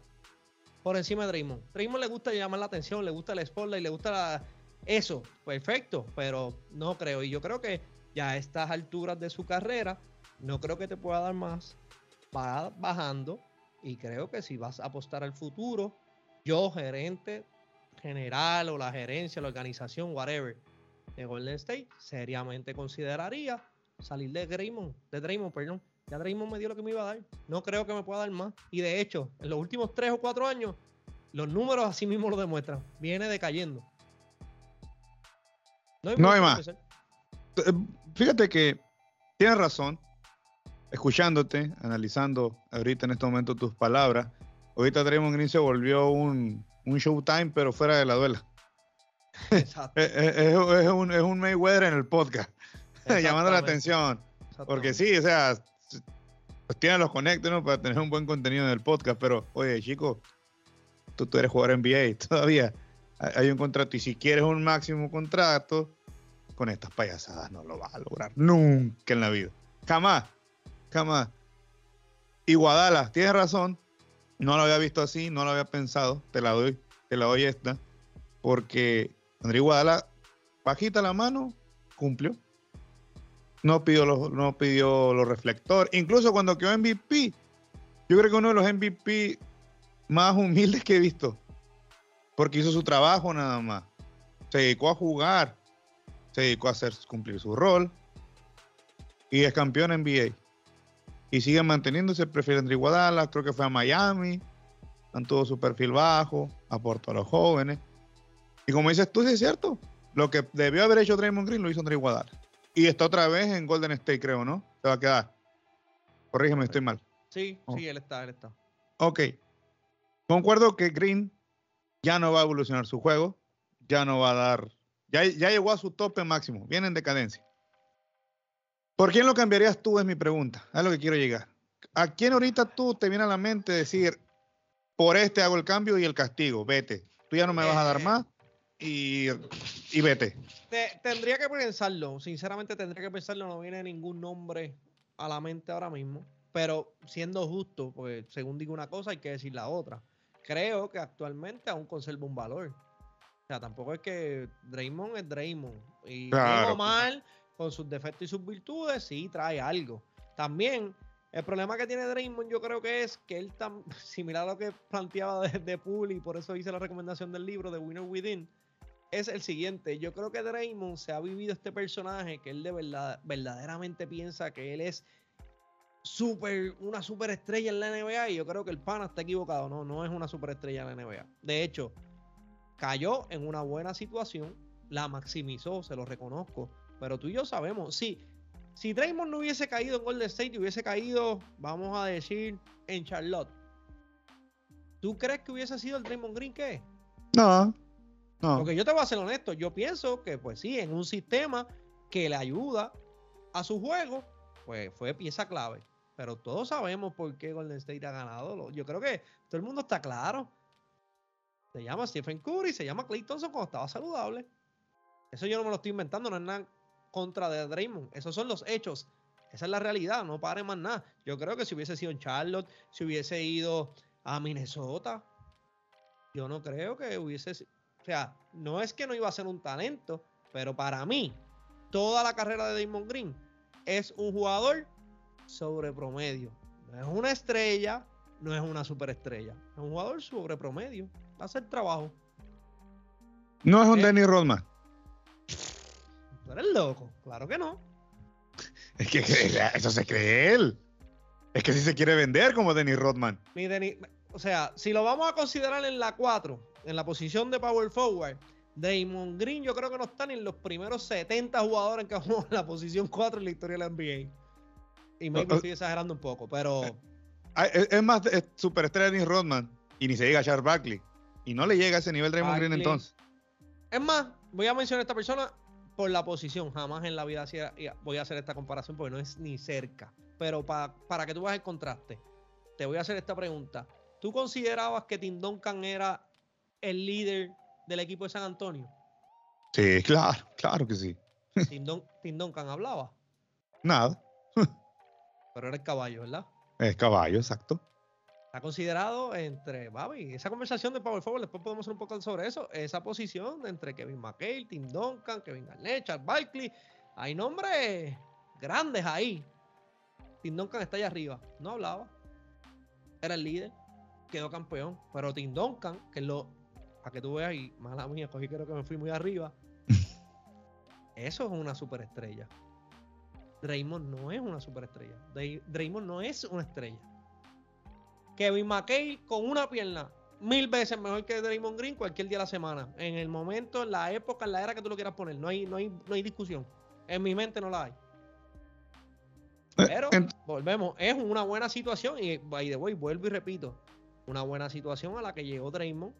Por encima de Draymond. Draymond le gusta llamar la atención, le gusta el spotlight, le gusta eso. Perfecto, pero no creo. Y yo creo que ya a estas alturas de su carrera, no creo que te pueda dar más. Va bajando. Y creo que si vas a apostar al futuro, yo, gerente general o la gerencia, la organización, whatever, de Golden State, seriamente consideraría salir de Draymond, de Draymond, perdón. Ya Draymond me dio lo que me iba a dar. No creo que me pueda dar más. Y de hecho, en los últimos tres o cuatro años, los números así mismo lo demuestran. Viene decayendo. No hay, no hay más. Fíjate que tienes razón. Escuchándote, analizando ahorita en este momento tus palabras. Ahorita Draymond Green se volvió un, un Showtime, pero fuera de la duela. [LAUGHS] Exacto. es, es, es, un, es un Mayweather en el podcast, [LAUGHS] llamando la atención. Porque sí, o sea, pues tienen los conectos ¿no? para tener un buen contenido en el podcast, pero oye, chico, tú, tú eres jugador NBA [LAUGHS] todavía. Hay un contrato y si quieres un máximo contrato, con estas payasadas no lo vas a lograr nunca en la vida. Jamás, jamás. Y Guadala, tienes razón, no lo había visto así, no lo había pensado, te la doy, te la doy esta, porque André Guadala, bajita la mano, cumplió. No pidió los, no pidió los reflectores. Incluso cuando quedó MVP, yo creo que uno de los MVP más humildes que he visto. Porque hizo su trabajo nada más. Se dedicó a jugar. Se dedicó a hacer cumplir su rol. Y es campeón NBA. Y sigue manteniéndose. Prefiere André Guadala. Creo que fue a Miami. Mantuvo su perfil bajo. Aportó a los jóvenes. Y como dices tú, sí es cierto. Lo que debió haber hecho Draymond Green lo hizo André Guadala. Y está otra vez en Golden State, creo, ¿no? Se va a quedar. Corrígeme, estoy mal. Sí, oh. sí, él está, él está. Ok. Concuerdo que Green ya no va a evolucionar su juego, ya no va a dar, ya, ya llegó a su tope máximo, viene en decadencia. ¿Por quién lo cambiarías tú? Es mi pregunta, es lo que quiero llegar. ¿A quién ahorita tú te viene a la mente decir, por este hago el cambio y el castigo, vete? Tú ya no me vas a dar eh, más y, y vete. Te, tendría que pensarlo, sinceramente tendría que pensarlo, no viene ningún nombre a la mente ahora mismo, pero siendo justo, pues según digo una cosa hay que decir la otra. Creo que actualmente aún conserva un valor. O sea, tampoco es que Draymond es Draymond. Y claro. mal, con sus defectos y sus virtudes, sí trae algo. También el problema que tiene Draymond yo creo que es que él tan [LAUGHS] similar a lo que planteaba de, de Pool y por eso hice la recomendación del libro de Winner Within, es el siguiente. Yo creo que Draymond se ha vivido este personaje que él de verdad, verdaderamente piensa que él es super, una superestrella en la NBA y yo creo que el pana está equivocado. No, no es una superestrella en la NBA. De hecho, cayó en una buena situación, la maximizó, se lo reconozco. Pero tú y yo sabemos, sí, si Draymond no hubiese caído en Golden State y hubiese caído, vamos a decir, en Charlotte, ¿tú crees que hubiese sido el Draymond Green que No, no. Porque yo te voy a ser honesto, yo pienso que pues sí, en un sistema que le ayuda a su juego, pues fue pieza clave. Pero todos sabemos por qué Golden State ha ganado. Yo creo que todo el mundo está claro. Se llama Stephen Curry, se llama Clay Thompson cuando estaba saludable. Eso yo no me lo estoy inventando, no es nada contra de Draymond. Esos son los hechos. Esa es la realidad, no pare más nada. Yo creo que si hubiese sido en Charlotte, si hubiese ido a Minnesota, yo no creo que hubiese. O sea, no es que no iba a ser un talento, pero para mí, toda la carrera de Draymond Green es un jugador sobre promedio. No es una estrella, no es una superestrella. Es un jugador sobre promedio. Va a hacer trabajo. No es un Eh, Denny Rodman. Tú eres loco. Claro que no. Es que eso se cree él. Es que si se quiere vender como Denny Rodman. Mi o sea, si lo vamos a considerar en la 4, en la posición de power forward, Draymond Green yo creo que no está ni en los primeros 70 jugadores que jugado en la posición 4 en la historia de la NBA. Y oh. estoy exagerando un poco, pero Ah, Es, es más es superestrella Denny Rodman. Y ni se llega a Charles Barkley. Y no le llega a ese nivel Draymond Green entonces. es más, voy a mencionar a esta persona por la posición. Jamás en la vida voy a hacer esta comparación porque no es ni cerca. Pero pa- para que tú veas el contraste, te voy a hacer esta pregunta. ¿Tú considerabas que Tim Duncan era el líder del equipo de San Antonio? Sí, claro, claro que sí. Tim, Tim Duncan hablaba, Nada. pero era el caballo, ¿verdad? Es caballo, exacto. Está considerado entre, esa conversación de Power Forward, después podemos hacer un poco sobre eso, esa posición entre Kevin McHale, Tim Duncan, Kevin Garnett, Charles Barkley, hay nombres grandes ahí. Tim Duncan está allá arriba, no hablaba, era el líder, quedó campeón, pero Tim Duncan, que es lo, para que tú veas, y mala mía, cogí creo que me fui muy arriba, [LAUGHS] eso es una superestrella. Draymond no es una superestrella. Dray- Draymond no es una estrella. Kevin McKay con una pierna mil veces mejor que Draymond Green cualquier día de la semana. En el momento, en la época, en la era que tú lo quieras poner. No hay, no hay, no hay discusión. En mi mente no la hay. Pero En- volvemos, es una buena situación y by the way, vuelvo y repito, una buena situación a la que llegó Draymond,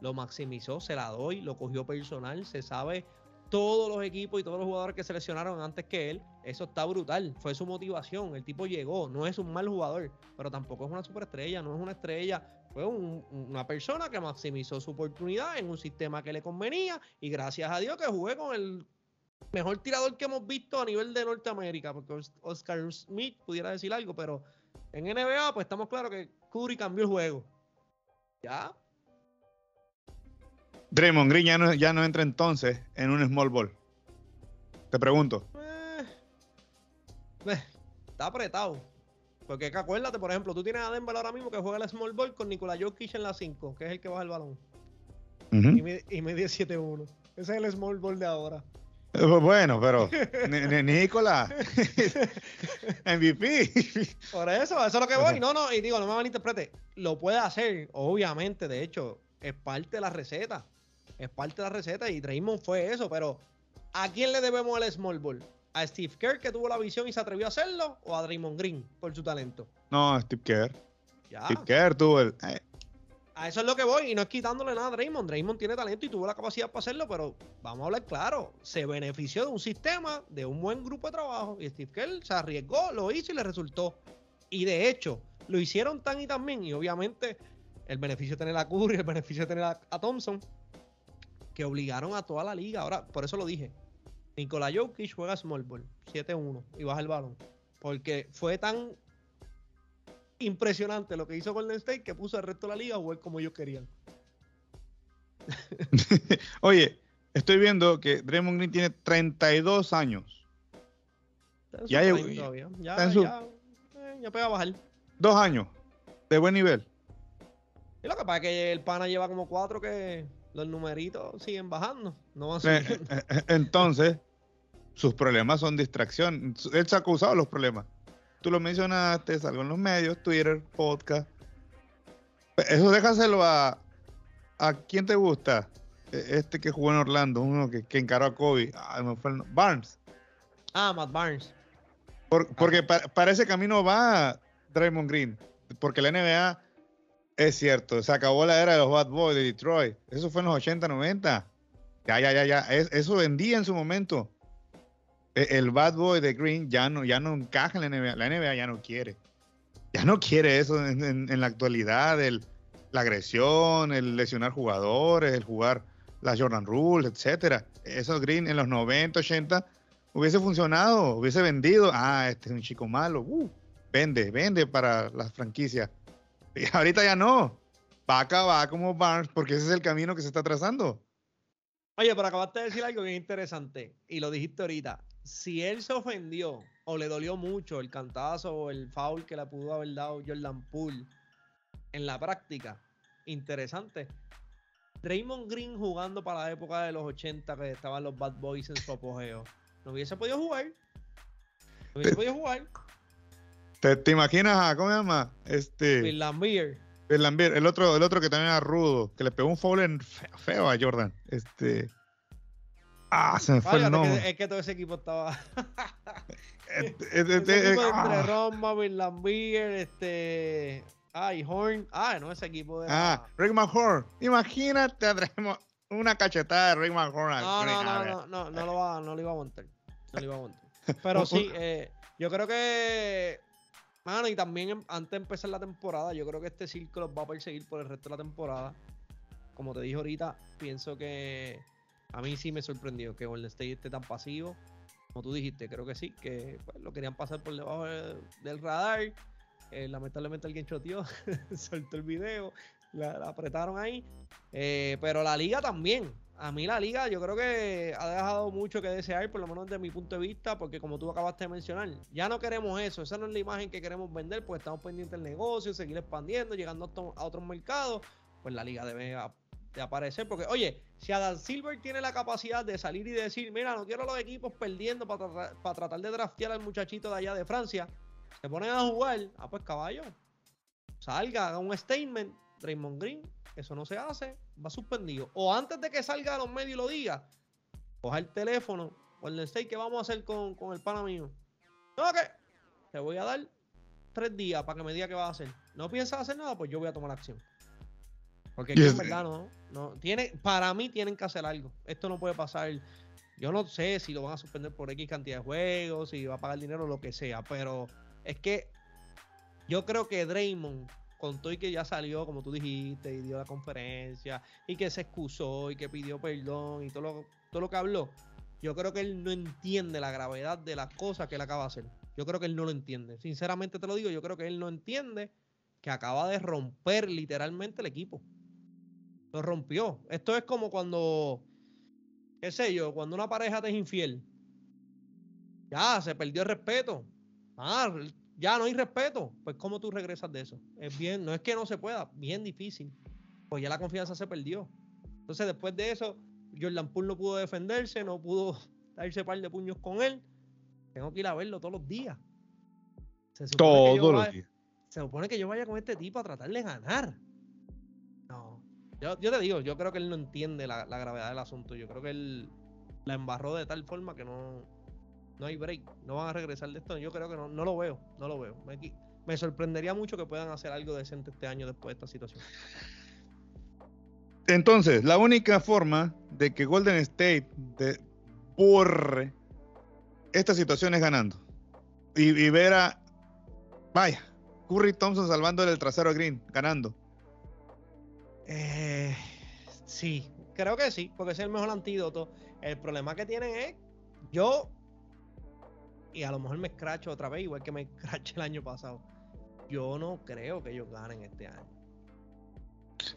lo maximizó, se la doy, lo cogió personal, se sabe todos los equipos y todos los jugadores que seleccionaron antes que él, eso está brutal, fue su motivación, el tipo llegó, no es un mal jugador, pero tampoco es una superestrella, no es una estrella, fue un- una persona que maximizó su oportunidad en un sistema que le convenía y gracias a Dios que jugué con el mejor tirador que hemos visto a nivel de Norteamérica, porque Os- Oscar Smith pudiera decir algo, pero en NBA pues estamos claros que Curry cambió el juego. Ya, Draymond Green ya no, ya no entra entonces en un small ball. Te pregunto. eh, eh, está apretado. Porque acuérdate, por ejemplo, tú tienes a Denver ahora mismo que juega el small ball con Nikola Jokic en la 5, que es el que baja el balón. Y mide, y mide 7-1. Ese es el small ball de ahora. Eh, Bueno, pero [LAUGHS] Ni- Ni- Nicolás, [LAUGHS] MVP. Por eso, eso es lo que voy. No, no, y digo, no me malinterprete. Lo puede hacer, obviamente, de hecho, es parte de la receta. Es parte de la receta y Draymond fue eso, pero ¿a quién le debemos el small ball? ¿A Steve Kerr que tuvo la visión y se atrevió a hacerlo? ¿O a Draymond Green por su talento? No, Steve Kerr. Ya. Steve Kerr tuvo el. eh, A eso es lo que voy y no es quitándole nada a Draymond. Draymond tiene talento y tuvo la capacidad para hacerlo, pero vamos a hablar claro. Se benefició de un sistema, de un buen grupo de trabajo y Steve Kerr se arriesgó, lo hizo y le resultó. Y de hecho, lo hicieron tan y tan bien y obviamente el beneficio de tener a Curry, el beneficio de tener a, a Thompson, que obligaron a toda la liga. Ahora, por eso lo dije. Nikola Jokic juega small ball, 7-1 y baja el balón. Porque fue tan impresionante lo que hizo Golden State que puso al resto de la liga a jugar como ellos querían. [LAUGHS] Oye, estoy viendo que Draymond Green tiene 32 años. Ya llegó-. Ya, su- ya, eh, ya pega a bajar. Dos años. De buen nivel. Y lo que pasa es que el pana lleva como cuatro que los numeritos siguen bajando. No van Eh, subiendo. eh, eh, Entonces, sus problemas son distracción. Él se ha causado los problemas. tú lo mencionaste, salgo en los medios, Twitter, podcast. Eso déjaselo a, a quién te gusta. E, este que jugó en Orlando, uno que, que encaró a Kobe. Ah, me fue el- Barnes. Ah, Matt Barnes. Por- porque pa- para ese camino va Draymond Green. Porque la NBA es cierto, se acabó la era de los Bad Boys de Detroit. Eso fue en los 80, 90. Ya, ya, ya, ya. Es- eso vendía en su momento. E- El Bad Boy de Green ya no, ya no encaja en la NBA. La NBA ya no quiere. Ya no quiere eso en, la actualidad. la agresión, el lesionar jugadores, el jugar las Jordan Rules, etcétera. Eso Green en los 90, 80 hubiese funcionado, hubiese vendido. Ah, este es un chico malo. Uh, vende, vende para las franquicias. [LAUGHS] Y ahorita ya no. Va a acabar como Barnes porque ese es el camino que se está trazando. Oye, pero acabaste de decir algo bien interesante y lo dijiste ahorita. Si él se ofendió o le dolió mucho el cantazo o el foul que le pudo haber dado Jordan Poole en la práctica, interesante. Draymond Green jugando para la época de los 80 que estaban los Bad Boys en su apogeo. No hubiese podido jugar. No hubiese podido jugar. ¿Te, te imaginas a, ¿cómo se llama? Este, Bill Lambier. el, Lambier, el otro, el otro que también era rudo, que le pegó un foul en fe- feo a Jordan. Este. Ah, se me fue el Fíjate nombre. que, es que todo ese equipo estaba. [LAUGHS] Este, [LAUGHS] este, equipo eh, entre ah. Roma, Bill Lambier, este. Ay, Horn. Ah, no, ese equipo de. Ah, Rick McHorn. Imagínate, traemos una cachetada de Rick McHorn. No, no, no, ver. no, no, no lo va, no lo iba a montar. No lo iba a montar. [LAUGHS] Pero sí, eh, yo creo que. Y también em- antes de empezar la temporada, yo creo que este círculo va a perseguir por el resto de la temporada. Como te dije ahorita, pienso que a mí sí me sorprendió que Golden State esté tan pasivo. Como tú dijiste, creo que sí, que pues, lo querían pasar por debajo de- del radar. Eh, lamentablemente alguien choteó, [LAUGHS] soltó el video, la, la apretaron ahí. Eh, pero la liga también. A mí la liga yo creo que ha dejado mucho que desear, por lo menos desde mi punto de vista, porque como tú acabaste de mencionar, ya no queremos eso. Esa no es la imagen que queremos vender, porque estamos pendientes del negocio, seguir expandiendo, llegando a, otros mercados. Pues la liga debe de aparecer, porque oye, si Adam Silver tiene la capacidad de salir y decir, mira, no quiero los equipos perdiendo para, para tratar de draftear al muchachito de allá de Francia, se ponen a jugar, ah, pues caballo, salga, haga un statement, Draymond Green, eso no se hace, va suspendido. O antes de que salga a los medios y lo diga, coja el teléfono, o el State, ¿qué vamos a hacer con, con el pana mío? No, que te voy a dar tres días para que me diga qué vas a hacer. No piensas hacer nada, pues yo voy a tomar acción. Porque en verdad no, no tiene, para mí tienen que hacer algo. Esto no puede pasar. Yo no sé si lo van a suspender por X cantidad de juegos, si va a pagar dinero, lo que sea, pero es que yo creo que Draymond, con todo y que ya salió, como tú dijiste, y dio la conferencia, y que se excusó, y que pidió perdón, y todo lo, todo lo que habló, yo creo que él no entiende la gravedad de las cosas que él acaba de hacer. Yo creo que él no lo entiende. Sinceramente te lo digo, yo creo que él no entiende que acaba de romper literalmente el equipo. Lo rompió. Esto es como cuando, qué sé yo, cuando una pareja te es infiel. Ya, se perdió el respeto. Ah, ya no hay respeto. Pues ¿cómo tú regresas de eso? Es bien, no es que no se pueda, bien difícil. Pues ya la confianza se perdió. Entonces después de eso, Jordan Poole no pudo defenderse, no pudo [LAUGHS] darse par de puños con él. Tengo que ir a verlo todos los días. Todos los vaya- días. se supone que yo vaya con este tipo a tratar de ganar. No. Yo, yo te digo, yo creo que él no entiende la, la gravedad del asunto. Yo creo que él la embarró de tal forma que no, no hay break. No van a regresar de esto. Yo creo que no, no lo veo. No lo veo. Me, sorprendería mucho que puedan hacer algo decente este año después de esta situación. Entonces, la única forma de que Golden State de- borre esta situación es ganando. Y, y ver a, vaya, Curry Thompson salvándole el trasero a Green, ganando. Eh, sí, creo que sí, porque es el mejor antídoto. El problema que tienen es, yo, y a lo mejor me escracho otra vez, igual que me [LAUGHS] escraché el año pasado. Yo no creo que ellos ganen este año.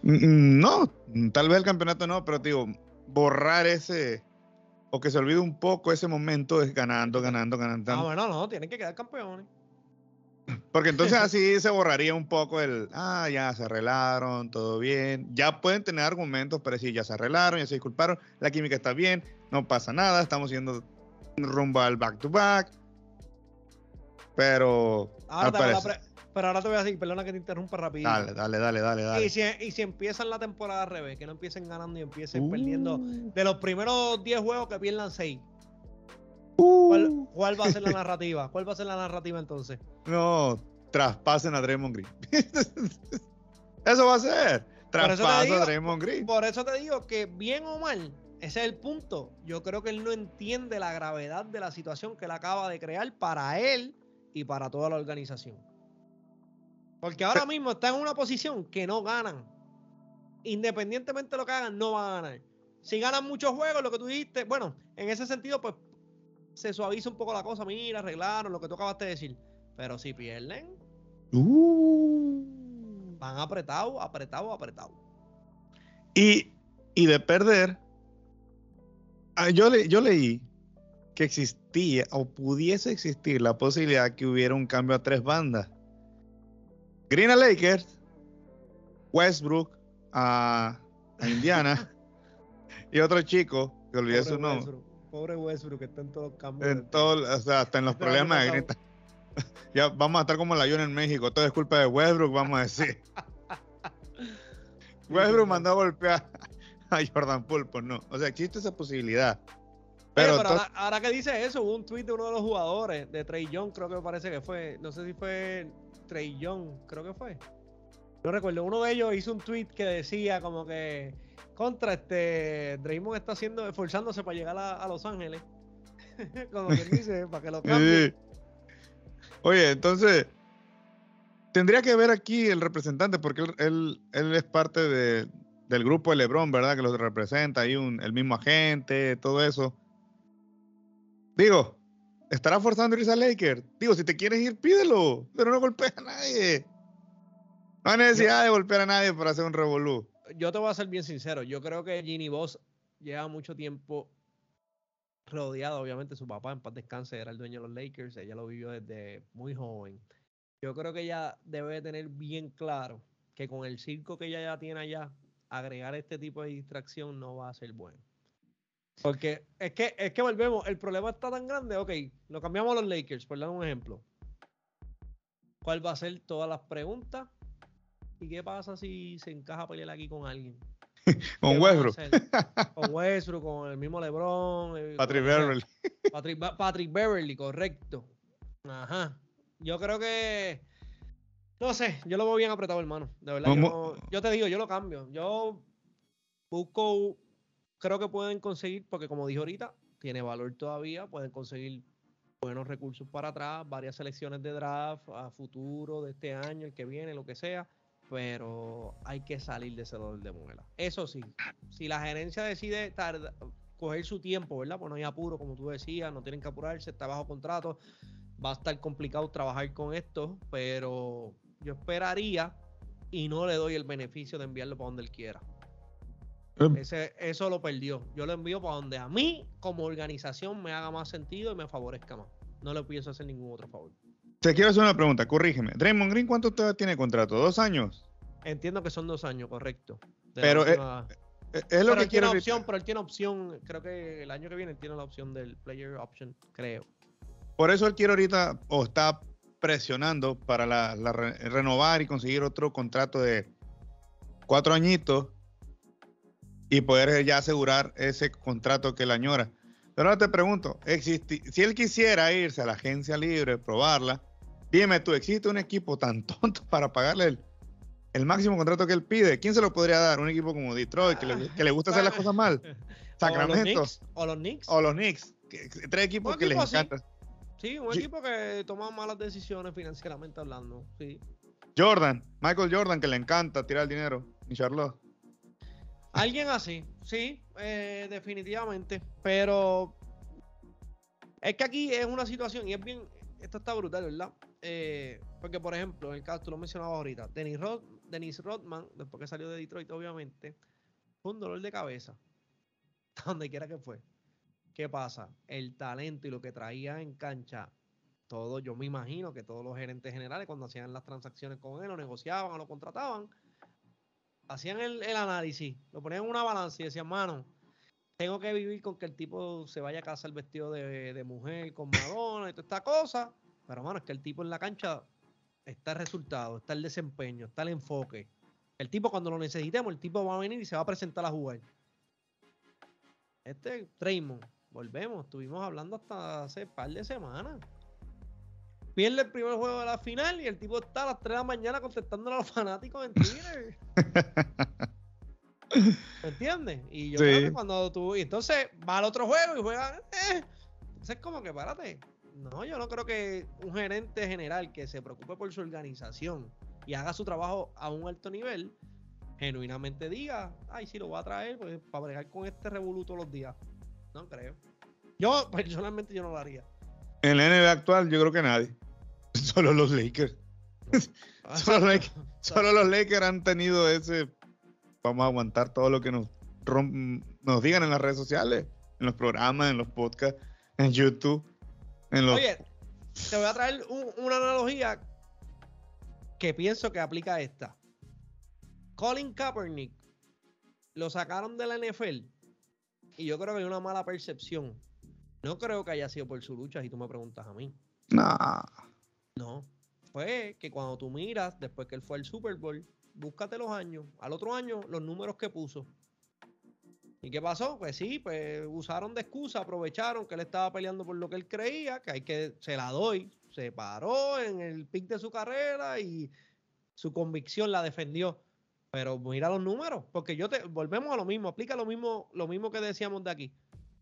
Mm, No, tal vez el campeonato no, pero digo, borrar ese, o que se olvide un poco ese momento es ganando, ganando, ganando. Ah, bueno, no, tienen que quedar campeones. Porque entonces [LAUGHS] así se borraría un poco el, ah, ya se arreglaron, todo bien. Ya pueden tener argumentos para decir, ya se arreglaron, ya se disculparon, la química está bien, no pasa nada, estamos yendo rumbo al back to back. Pero. pero ahora te voy a decir, perdona que te interrumpa rápido. Dale, dale, dale, dale. dale. Y, si, y si empiezan la temporada al revés, que no empiecen ganando y empiecen perdiendo. Uh. De los primeros 10 juegos que pierdan 6. Uh. ¿Cuál, va a ser la narrativa? ¿Cuál va a ser la narrativa entonces? [LAUGHS] No, traspasen a Draymond Green. [LAUGHS] eso va a ser. Traspasen a Draymond Green. Por eso te digo que bien o mal, ese es el punto. Yo creo que él no entiende la gravedad de la situación que él acaba de crear para él y para toda la organización. Porque ahora mismo está en una posición que no ganan. Independientemente de lo que hagan, no van a ganar. Si ganan muchos juegos, lo que tú dijiste, bueno, en ese sentido, pues se suaviza un poco la cosa. Mira, arreglaron lo que tú acabaste de decir. Pero si pierden, uh. van apretados, apretados, apretados. Y, y de perder, ah, yo, le, yo leí que existía o pudiese existir la posibilidad que hubiera un cambio a tres bandas. Green a Lakers, Westbrook a, Indiana [LAUGHS] y otro chico, que olvidé su nombre. Pobre Westbrook, que está en todos los cambios. En todo, o sea, hasta en los problemas de grita. [LAUGHS] Ya vamos a estar como el avión en México. Todo es culpa de Westbrook, vamos a decir. [LAUGHS] Westbrook mandó a golpear a Jordan Poole, pues no. O sea, existe esa posibilidad. Pero, ahora, que dice eso, hubo un tweet de uno de los jugadores, de Trey Young, creo que me parece que fue, no sé si fue Trey Young, creo que fue. No recuerdo, uno de ellos hizo un tweet que decía como que contra este Draymond está haciendo, esforzándose para llegar a, Los Ángeles. [LAUGHS] como que dice, para que lo [LAUGHS] cambie. Oye, entonces, tendría que ver aquí el representante, porque él, él, es parte de, del grupo de LeBron, ¿verdad? Que lo representa, ahí un, el mismo agente, todo eso. Digo, ¿estará forzando irse a Lakers? Digo, si te quieres ir, pídelo, pero no golpees a nadie. No hay necesidad de golpear a nadie para hacer un revolú. Yo te voy a ser bien sincero. Yo creo que Ginny Boss lleva mucho tiempo rodeado, obviamente, su papá en paz descanse era el dueño de los Lakers. Ella lo vivió desde muy joven. Yo creo que ella debe tener bien claro que con el circo que ella ya tiene allá, agregar este tipo de distracción no va a ser bueno. Porque es que, es que volvemos, el problema está tan grande, ok, lo cambiamos a los Lakers, por dar un ejemplo. ¿Cuál va a ser todas las preguntas? ¿Y qué pasa si se encaja a pelear aquí con alguien? [LAUGHS] con Westbrook. [LAUGHS] con Westbrook, con el mismo LeBron. Eh, Patrick Beverly. [LAUGHS] Patrick, Beverly, correcto. Ajá. Yo creo que. No sé, yo lo veo bien apretado, hermano. De verdad. Yo, yo, te digo, yo lo cambio. Yo busco creo que pueden conseguir, porque como dije ahorita, tiene valor todavía, pueden conseguir buenos recursos para atrás, varias selecciones de draft a futuro de este año, el que viene, lo que sea, pero hay que salir de ese dolor de muela. Eso sí, si la gerencia decide coger su tiempo, ¿verdad? Pues no hay apuro, como tú decías, no tienen que apurarse, está bajo contrato, va a estar complicado trabajar con esto, pero yo esperaría y no le doy el beneficio de enviarlo para donde él quiera. Em. Ese, eso lo perdió. Yo lo envío para donde a mí, como organización, me haga más sentido y me favorezca más. No le pienso hacer ningún otro favor. Te quiero hacer una pregunta, corrígeme. Draymond Green, ¿cuánto tiene contrato? ¿Dos años? Entiendo que son dos años, correcto. pero eh, eh, es, lo que tiene opción, pero él tiene opción, creo que el año que viene tiene la opción del player option, creo. Por eso él quiere ahorita, o está presionando para la, renovar y conseguir otro contrato de cuatro añitos y poder ya asegurar ese contrato que la añora. Pero ahora te pregunto, si él quisiera irse a la agencia libre, probarla, dime tú, ¿existe un equipo tan [LAUGHS] tonto para pagarle el, máximo contrato que él pide? ¿Quién se lo podría dar? ¿Un equipo como Detroit, que le, gusta hacer las cosas mal? [LAUGHS] Sacramento. O los Knicks. O los Knicks. tres equipos que les encanta. Sí, un equipo que toma malas decisiones financieramente hablando. Sí. Jordan, Michael Jordan, que le encanta tirar el dinero. Y Charlotte. Alguien así, sí, eh, definitivamente. Pero es que aquí es una situación y es bien. Esto está brutal, ¿verdad? Eh, porque, por ejemplo, en el caso, tú lo mencionabas ahorita, Dennis, Rod, Dennis Rodman, después que salió de Detroit, obviamente, fue un dolor de cabeza. [LAUGHS] Donde quiera que fue. ¿Qué pasa? El talento y lo que traía en cancha, todo, yo me imagino que todos los gerentes generales, cuando hacían las transacciones con él, o negociaban o lo contrataban, hacían el, análisis, lo ponían en una balanza y decían, mano, tengo que vivir con que el tipo se vaya a casar vestido de, mujer con Madonna y toda esta cosa, Pero, bueno, es que el tipo en la cancha está el resultado, está el desempeño, está el enfoque. El tipo, cuando lo necesitemos, el tipo va a venir y se va a presentar a jugar. Este Draymond, volvemos, estuvimos hablando hasta hace par de semanas. Pierde el primer juego de la final y el tipo está a las 3 de la mañana contestándole a los fanáticos en Twitter. [LAUGHS] ¿Me entiendes? Y yo creo que cuando tú. Y entonces va al otro juego y juega. Eh, entonces, como que párate. No, yo no creo que un gerente general que se preocupe por su organización y haga su trabajo a un alto nivel, genuinamente diga, ay, sí, lo voy a traer pues, para bregar con este revoluto los días. No creo. Yo, personalmente, yo no lo haría. En la NBA actual, yo creo que nadie. [LAUGHS] Solo los Lakers. solo, los Lakers han tenido ese. Vamos a aguantar todo lo que nos, nos digan en las redes sociales, en los programas, en los podcasts, en YouTube. En los... Oye, te voy a traer una analogía que pienso que aplica a esta. Colin Kaepernick lo sacaron de la NFL y yo creo que hay una mala percepción. No creo que haya sido por su lucha, si tú me preguntas a mí. No. No. Fue que cuando tú miras, después que él fue al Super Bowl, búscate los años. Al otro año, los números que puso. ¿Y qué pasó? Pues sí, pues usaron de excusa, aprovecharon que él estaba peleando por lo que él creía, que hay que, se la doy, se paró en el pic de su carrera y su convicción la defendió. Pero mira los números, porque yo te, volvemos a lo mismo, aplica lo mismo, lo mismo que decíamos de aquí.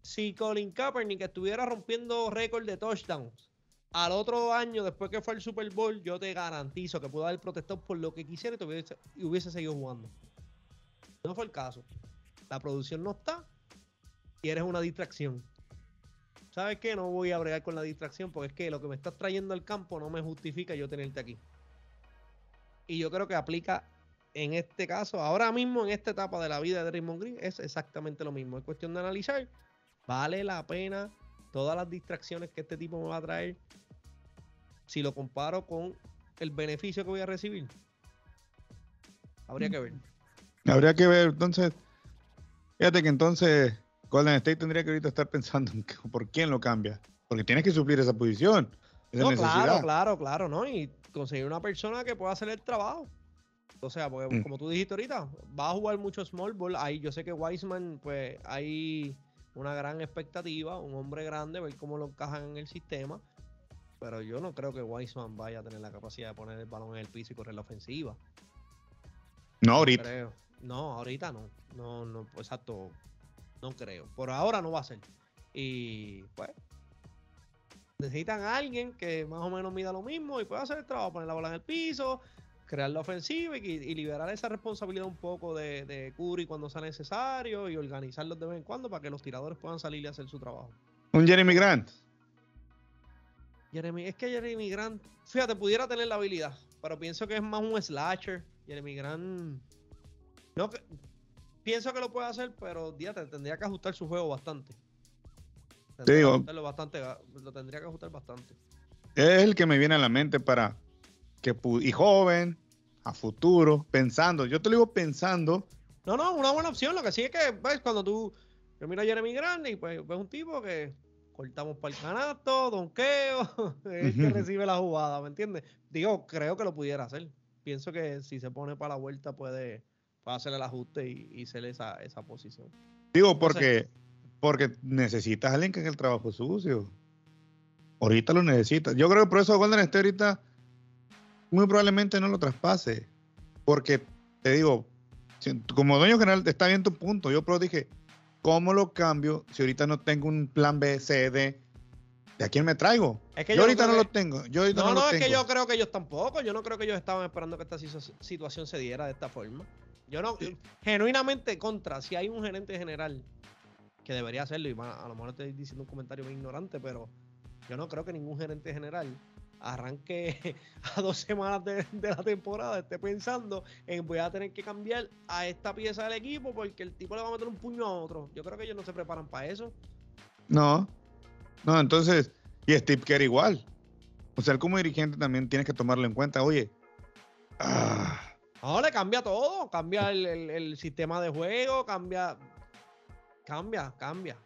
Si Colin Kaepernick estuviera rompiendo récord de touchdowns al otro año, después que fue el Super Bowl, yo te garantizo que pudo haber protestado por lo que quisiera y, hubiese seguido jugando. No fue el caso la producción no está y eres una distracción. ¿Sabes qué? No voy a bregar con la distracción porque es que lo que me estás trayendo al campo no me justifica yo tenerte aquí. Y yo creo que aplica en este caso, ahora mismo en esta etapa de la vida de Raymond Green, es exactamente lo mismo. Es cuestión de analizar. ¿Vale la pena todas las distracciones que este tipo me va a traer si lo comparo con el beneficio que voy a recibir? Habría que ver. Habría que ver, entonces, Fíjate que entonces Golden State tendría que ahorita estar pensando en por quién lo cambia. Porque tienes que suplir esa posición. no, claro, claro, claro, ¿no? Y conseguir una persona que pueda hacer el trabajo. O sea, porque mm. como tú dijiste ahorita, va a jugar mucho small ball. Ahí yo sé que Wiseman, pues hay una gran expectativa, un hombre grande, ver cómo lo encajan en el sistema. Pero yo no creo que Wiseman vaya a tener la capacidad de poner el balón en el piso y correr la ofensiva. No, ahorita. No, ahorita no. No, no, exacto. No creo. Por ahora no va a ser. Y pues necesitan a alguien que más o menos mida lo mismo y pueda hacer el trabajo, poner la bola en el piso, crear la ofensiva y, liberar esa responsabilidad un poco de, de, Curry cuando sea necesario y organizarlos de vez en cuando para que los tiradores puedan salir y hacer su trabajo. Un Jeremy Grant. Jeremy, es que Jeremy Grant, fíjate, pudiera tener la habilidad, pero pienso que es más un slasher. Jeremy Grant no, pienso que lo puede hacer, pero dígate, tendría que ajustar su juego bastante. Te digo, bastante, lo tendría que ajustar bastante. Es el que me viene a la mente para que y joven, a futuro, pensando. Yo te lo digo pensando. No, no, una buena opción. Lo que sí es que ves cuando tú yo miro a Jeremy Grande y pues ves un tipo que cortamos para el canasto, donqueo, [LAUGHS] es que recibe la jugada, ¿me entiendes? Digo, creo que lo pudiera hacer. Pienso que si se pone para la vuelta puede, para hacer el ajuste y, y hacer esa, esa posición. Digo, porque, porque necesitas a alguien que haga el trabajo sucio. Ahorita lo necesitas. Yo creo que por eso Golden State ahorita muy probablemente no lo traspase. Porque te digo, como dueño general, está bien tu punto. Yo pero dije, ¿cómo lo cambio si ahorita no tengo un plan B, C, D? ¿De a quién me traigo? yo, ahorita no lo tengo. Yo no, no, es que yo creo que ellos tampoco. Yo no creo que ellos estaban esperando que esta situación se diera de esta forma. Yo no, genuinamente contra, si hay un gerente general que debería hacerlo, y a lo mejor estoy diciendo un comentario muy ignorante, pero yo no creo que ningún gerente general arranque [LAUGHS] a dos semanas de, la temporada esté pensando en voy a tener que cambiar a esta pieza del equipo porque el tipo le va a meter un puño a otro. Yo creo que ellos no se preparan para eso. No, no, entonces, y Steve Kerr igual. O sea, como dirigente también tienes que tomarlo en cuenta. Oye, ah, no, le cambia todo, cambia el, sistema de juego, cambia, cambia, cambia.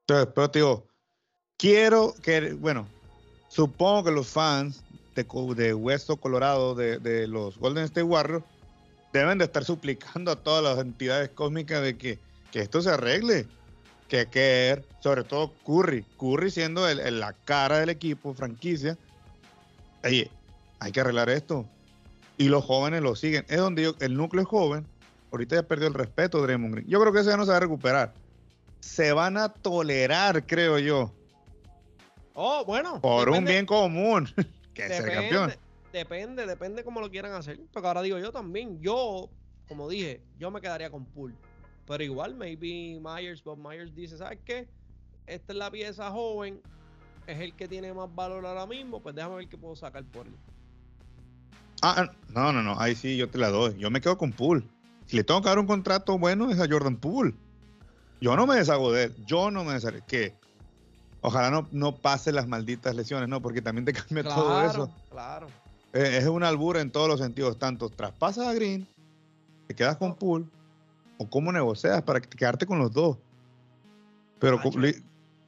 Entonces, pero te digo, quiero que, bueno, supongo que los fans de, Hueso Colorado, de, los Golden State Warriors, deben de estar suplicando a todas las entidades cósmicas de que, que esto se arregle. Que Kerr, sobre todo Curry, Curry siendo la cara del equipo, franquicia, oye, hay que arreglar esto. Y los jóvenes lo siguen. Es donde yo, el núcleo joven. Ahorita ya perdió el respeto Draymond Green. Yo creo que eso ya no se va a recuperar. Se van a tolerar, creo yo. Oh, bueno. Por un bien común. [LAUGHS] que depende, ser campeón. Depende, depende cómo lo quieran hacer. Porque ahora digo yo también. Yo, como dije, yo me quedaría con Pool. Pero igual, maybe Myers, Bob Myers dice, ¿sabes qué? Esta es la pieza joven. Es el que tiene más valor ahora mismo. Pues déjame ver qué puedo sacar por él. Ah, no, no, no. Ahí sí yo te la doy. Yo me quedo con Pool. Si le tengo que dar un contrato bueno es a Jordan Poole. Yo no me deshago de él. Yo no me deshago. Que ojalá no, no pase las malditas lesiones, ¿no? Porque también te [LAUGHS] cambia todo eso. Claro. Es, es una albura en todos los sentidos. Tanto traspasas a Green, te quedas con Poole, o cómo negocias para quedarte con los dos. Pero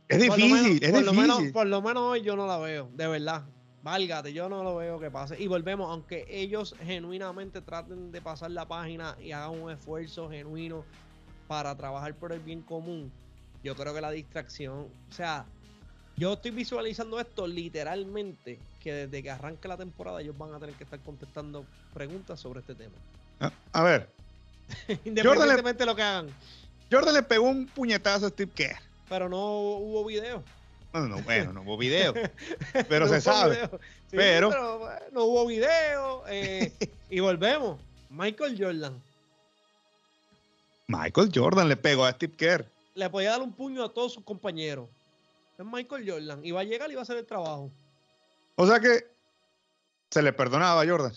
es difícil, es difícil. por lo menos hoy yo no la veo, de verdad. Válgate, yo no lo veo que pase. Y volvemos, aunque ellos genuinamente traten de pasar la página y hagan un esfuerzo genuino para trabajar por el bien común, yo creo que la distracción, o sea, yo estoy visualizando esto literalmente, que desde que arranque la temporada ellos van a tener que estar contestando preguntas sobre este tema. A, ver. [LAUGHS] Independientemente de lo que hagan. Jordan le pegó un puñetazo a Steve Kerr. Pero no hubo video. No, no, bueno, no hubo video. [LAUGHS] pero se sabe. pero... no hubo video. Eh, [LAUGHS] y volvemos. Michael Jordan. Michael Jordan le pegó a Steve Kerr. Le podía dar un puño a todos sus compañeros. Es Michael Jordan. Iba a llegar y iba a hacer el trabajo. O sea que se le perdonaba a Jordan.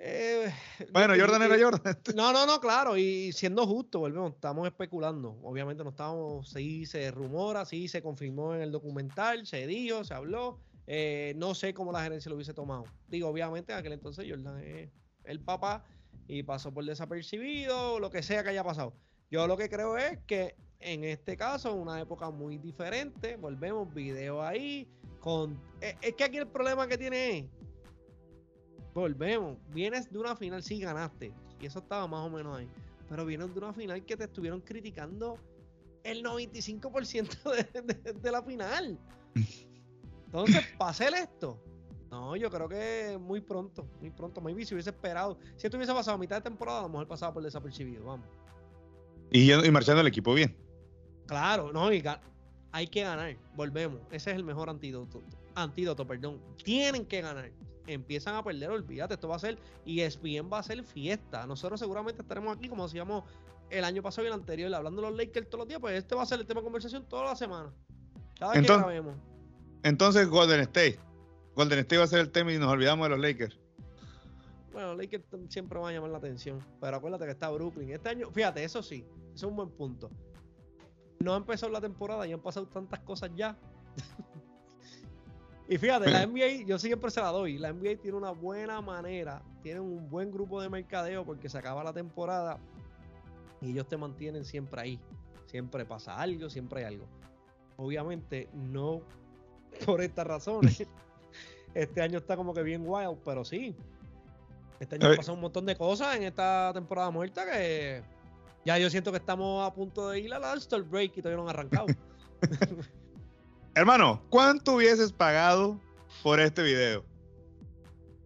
Eh, bueno, Jordan era Jordan. [LAUGHS] No, no, no, claro, y siendo justo, volvemos, estamos especulando. Obviamente no estábamos, sí se rumora, sí se confirmó en el documental, se dijo, se habló. Eh, no sé cómo la gerencia lo hubiese tomado. Digo, obviamente en aquel entonces Jordan es el papá y pasó por desapercibido, lo que sea que haya pasado. Yo lo que creo es que en este caso, una época muy diferente, volvemos, video ahí, con... Es, es que aquí el problema que tiene es volvemos. Vienes de una final, sí ganaste. Y eso estaba más o menos ahí. Pero vienes de una final que te estuvieron criticando el 95% de, de, la final. Entonces, hacer esto, no, yo creo que muy pronto, muy pronto. Maybe si hubiese esperado, si esto hubiese pasado a mitad de temporada, a lo mejor pasaba por desapercibido, vamos. Y, y marchando el equipo bien. Claro, no, hay que ganar, volvemos. Ese es el mejor antídoto, antídoto, perdón. Tienen que ganar empiezan a perder, olvídate, esto va a ser, y ESPN va a ser fiesta. Nosotros seguramente estaremos aquí, como decíamos el año pasado y el anterior, hablando de los Lakers todos los días, pues este va a ser el tema de conversación toda la semana. Cada entonces, que grabemos. Entonces, Golden State. Golden State va a ser el tema y nos olvidamos de los Lakers. Bueno, los Lakers siempre van a llamar la atención, pero acuérdate que está Brooklyn. Este año, fíjate, eso sí, eso es un buen punto. No ha empezado la temporada y han pasado tantas cosas ya [LAUGHS] y fíjate, la NBA, yo siempre se la doy. La NBA tiene una buena manera, tiene un buen grupo de mercadeo porque se acaba la temporada y ellos te mantienen siempre ahí. Siempre pasa algo, siempre hay algo. Obviamente, no [LAUGHS] por estas razones. [LAUGHS] Este año está como que bien wild, pero sí. Este año pasado un montón de cosas en esta temporada muerta que ya yo siento que estamos a punto de ir al All-Star Break y todavía no han arrancado. [LAUGHS] Hermano, ¿cuánto hubieses pagado por este video?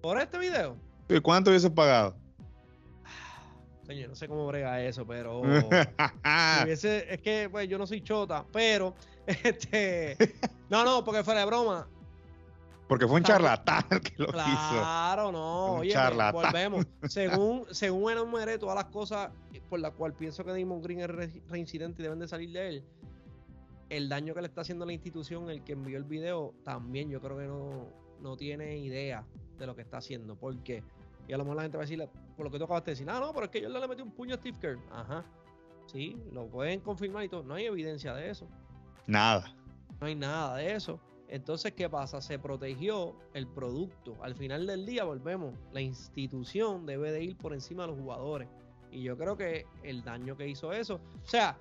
¿Por este video? ¿Y cuánto hubieses pagado? Señor, no sé cómo brega eso, pero [LAUGHS] es que pues, yo no soy chota, pero [LAUGHS] este no, no, porque fuera de broma. Porque fue un charlatán el que lo claro, hizo. Claro, no. Oye, volvemos. [LAUGHS] Según, según enumeré todas las cosas por las cuales pienso que Damon Green es reincidente y deben de salir de él el daño que le está haciendo la institución, el que envió el video, también yo creo que no, no tiene idea de lo que está haciendo. ¿Por qué? Y a lo mejor la gente va a decir, por lo que tú acabas de decir, ah, no, pero es que yo le metí un puño a Steve Kerr. Ajá. Sí, lo pueden confirmar y todo. No hay evidencia de eso. Nada. No hay nada de eso. Entonces, ¿qué pasa? Se protegió el producto. Al final del día, volvemos. La institución debe de ir por encima de los jugadores. Y yo creo que el daño que hizo eso. O sea,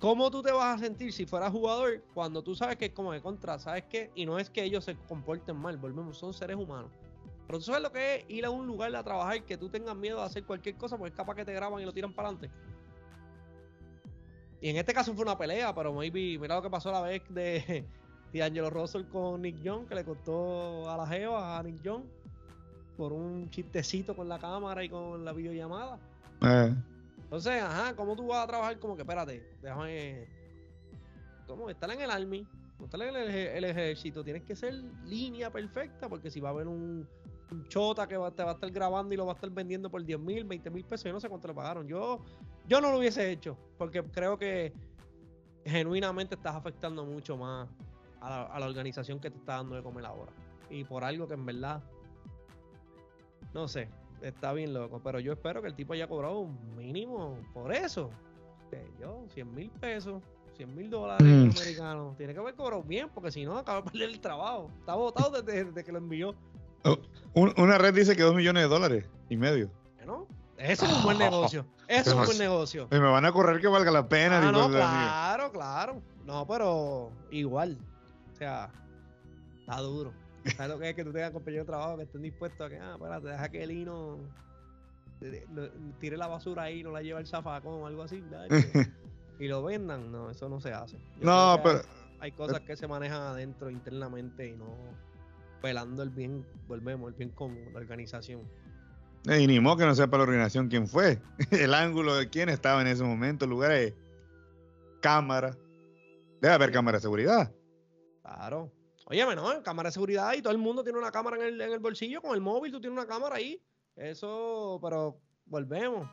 ¿Cómo tú te vas a sentir si fueras jugador cuando tú sabes que es como de contra, sabes qué? Y no es que ellos se comporten mal, volvemos, son seres humanos. Pero tú sabes lo que es ir a un lugar a trabajar que tú tengas miedo de hacer cualquier cosa porque es capaz que te graban y lo tiran para adelante. Y en este caso fue una pelea, pero maybe, mira lo que pasó la vez de, de Angelo Russell con Nick Young, que le costó a la Jeva, a Nick Young, por un chistecito con la cámara y con la videollamada. Eh. Entonces, ajá, ¿cómo tú vas a trabajar? Como que, espérate, déjame. ¿Cómo? Estar en el Army, estar en el, ejército, tienes que ser línea perfecta, porque si va a haber un, chota que te va a estar grabando y lo va a estar vendiendo por 10 mil, 20 mil pesos, yo no sé cuánto le pagaron. Yo, yo no lo hubiese hecho, porque creo que genuinamente estás afectando mucho más a la, organización que te está dando de comer ahora. Y por algo que en verdad, no sé, está bien loco. Pero yo espero que el tipo haya cobrado un mínimo por eso. Que yo, 100 mil pesos, 100 mil dólares mm. americanos. Tiene que haber cobrado bien, porque si no, acaba de perder el trabajo. Está votado desde, que lo envió. Oh, una red dice que 2 millones de dólares y medio. Bueno, ese es un buen negocio. Eso es un buen negocio. Y me van a correr que valga la pena. Ah, no, claro, claro. No, pero igual sea, está duro. ¿Sabes lo que es que tú tengas compañeros de trabajo que estén dispuestos a que, ah, espérate, deja que el hino tire la basura ahí, no la lleva el zafacón o algo así, [LAUGHS] y lo vendan? No, eso no se hace. no, pero. Hay, cosas que se manejan adentro internamente y no pelando el bien, volvemos, el bien común, la organización. Y ni modo que no sepa la organización quién fue, [LAUGHS] el ángulo de quién estaba en ese momento, el lugar de cámara. Debe haber cámara de seguridad. Claro. Óyeme, ¿no? Cámara de seguridad y todo el mundo tiene una cámara en el, en el bolsillo con el móvil, tú tienes una cámara ahí. Eso, pero volvemos.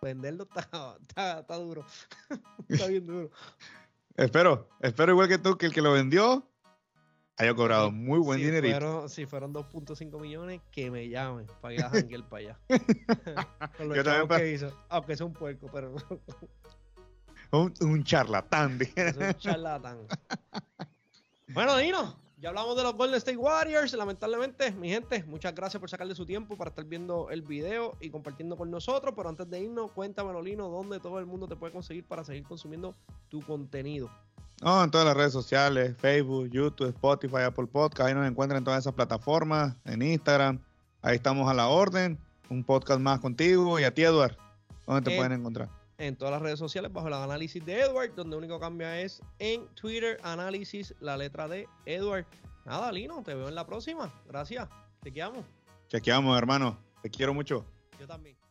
Venderlo está, está, duro. [LAUGHS] está bien duro. espero, espero igual que tú que el que lo vendió haya cobrado muy buen si dinerito. Fueron, si fueron 2.5 millones, que me llamen para ir a janguear para allá. [LAUGHS] Yo también para... que hizo, aunque sea un puerco, pero... [LAUGHS] un, un charlatán. Es un charlatán. Bueno, Dino, ya hablamos de los Golden State Warriors. Lamentablemente, mi gente, muchas gracias por sacarle su tiempo para estar viendo el video y compartiendo con nosotros. Pero antes de irnos, cuéntame, Lino, dónde todo el mundo te puede conseguir para seguir consumiendo tu contenido. en todas las redes sociales, Facebook, YouTube, Spotify, Apple Podcast. Ahí nos encuentran en todas esas plataformas, en Instagram. Ahí estamos a la orden. Un podcast más contigo y a ti, Eduard. ¿Dónde te pueden encontrar? En todas las redes sociales bajo el análisis de Edward, donde único cambia es en Twitter, análisis, la letra de Edward. Nada, Lino, te veo en la próxima. Gracias. Te quedamos. Chequeamos, hermano. Te quiero mucho. Yo también.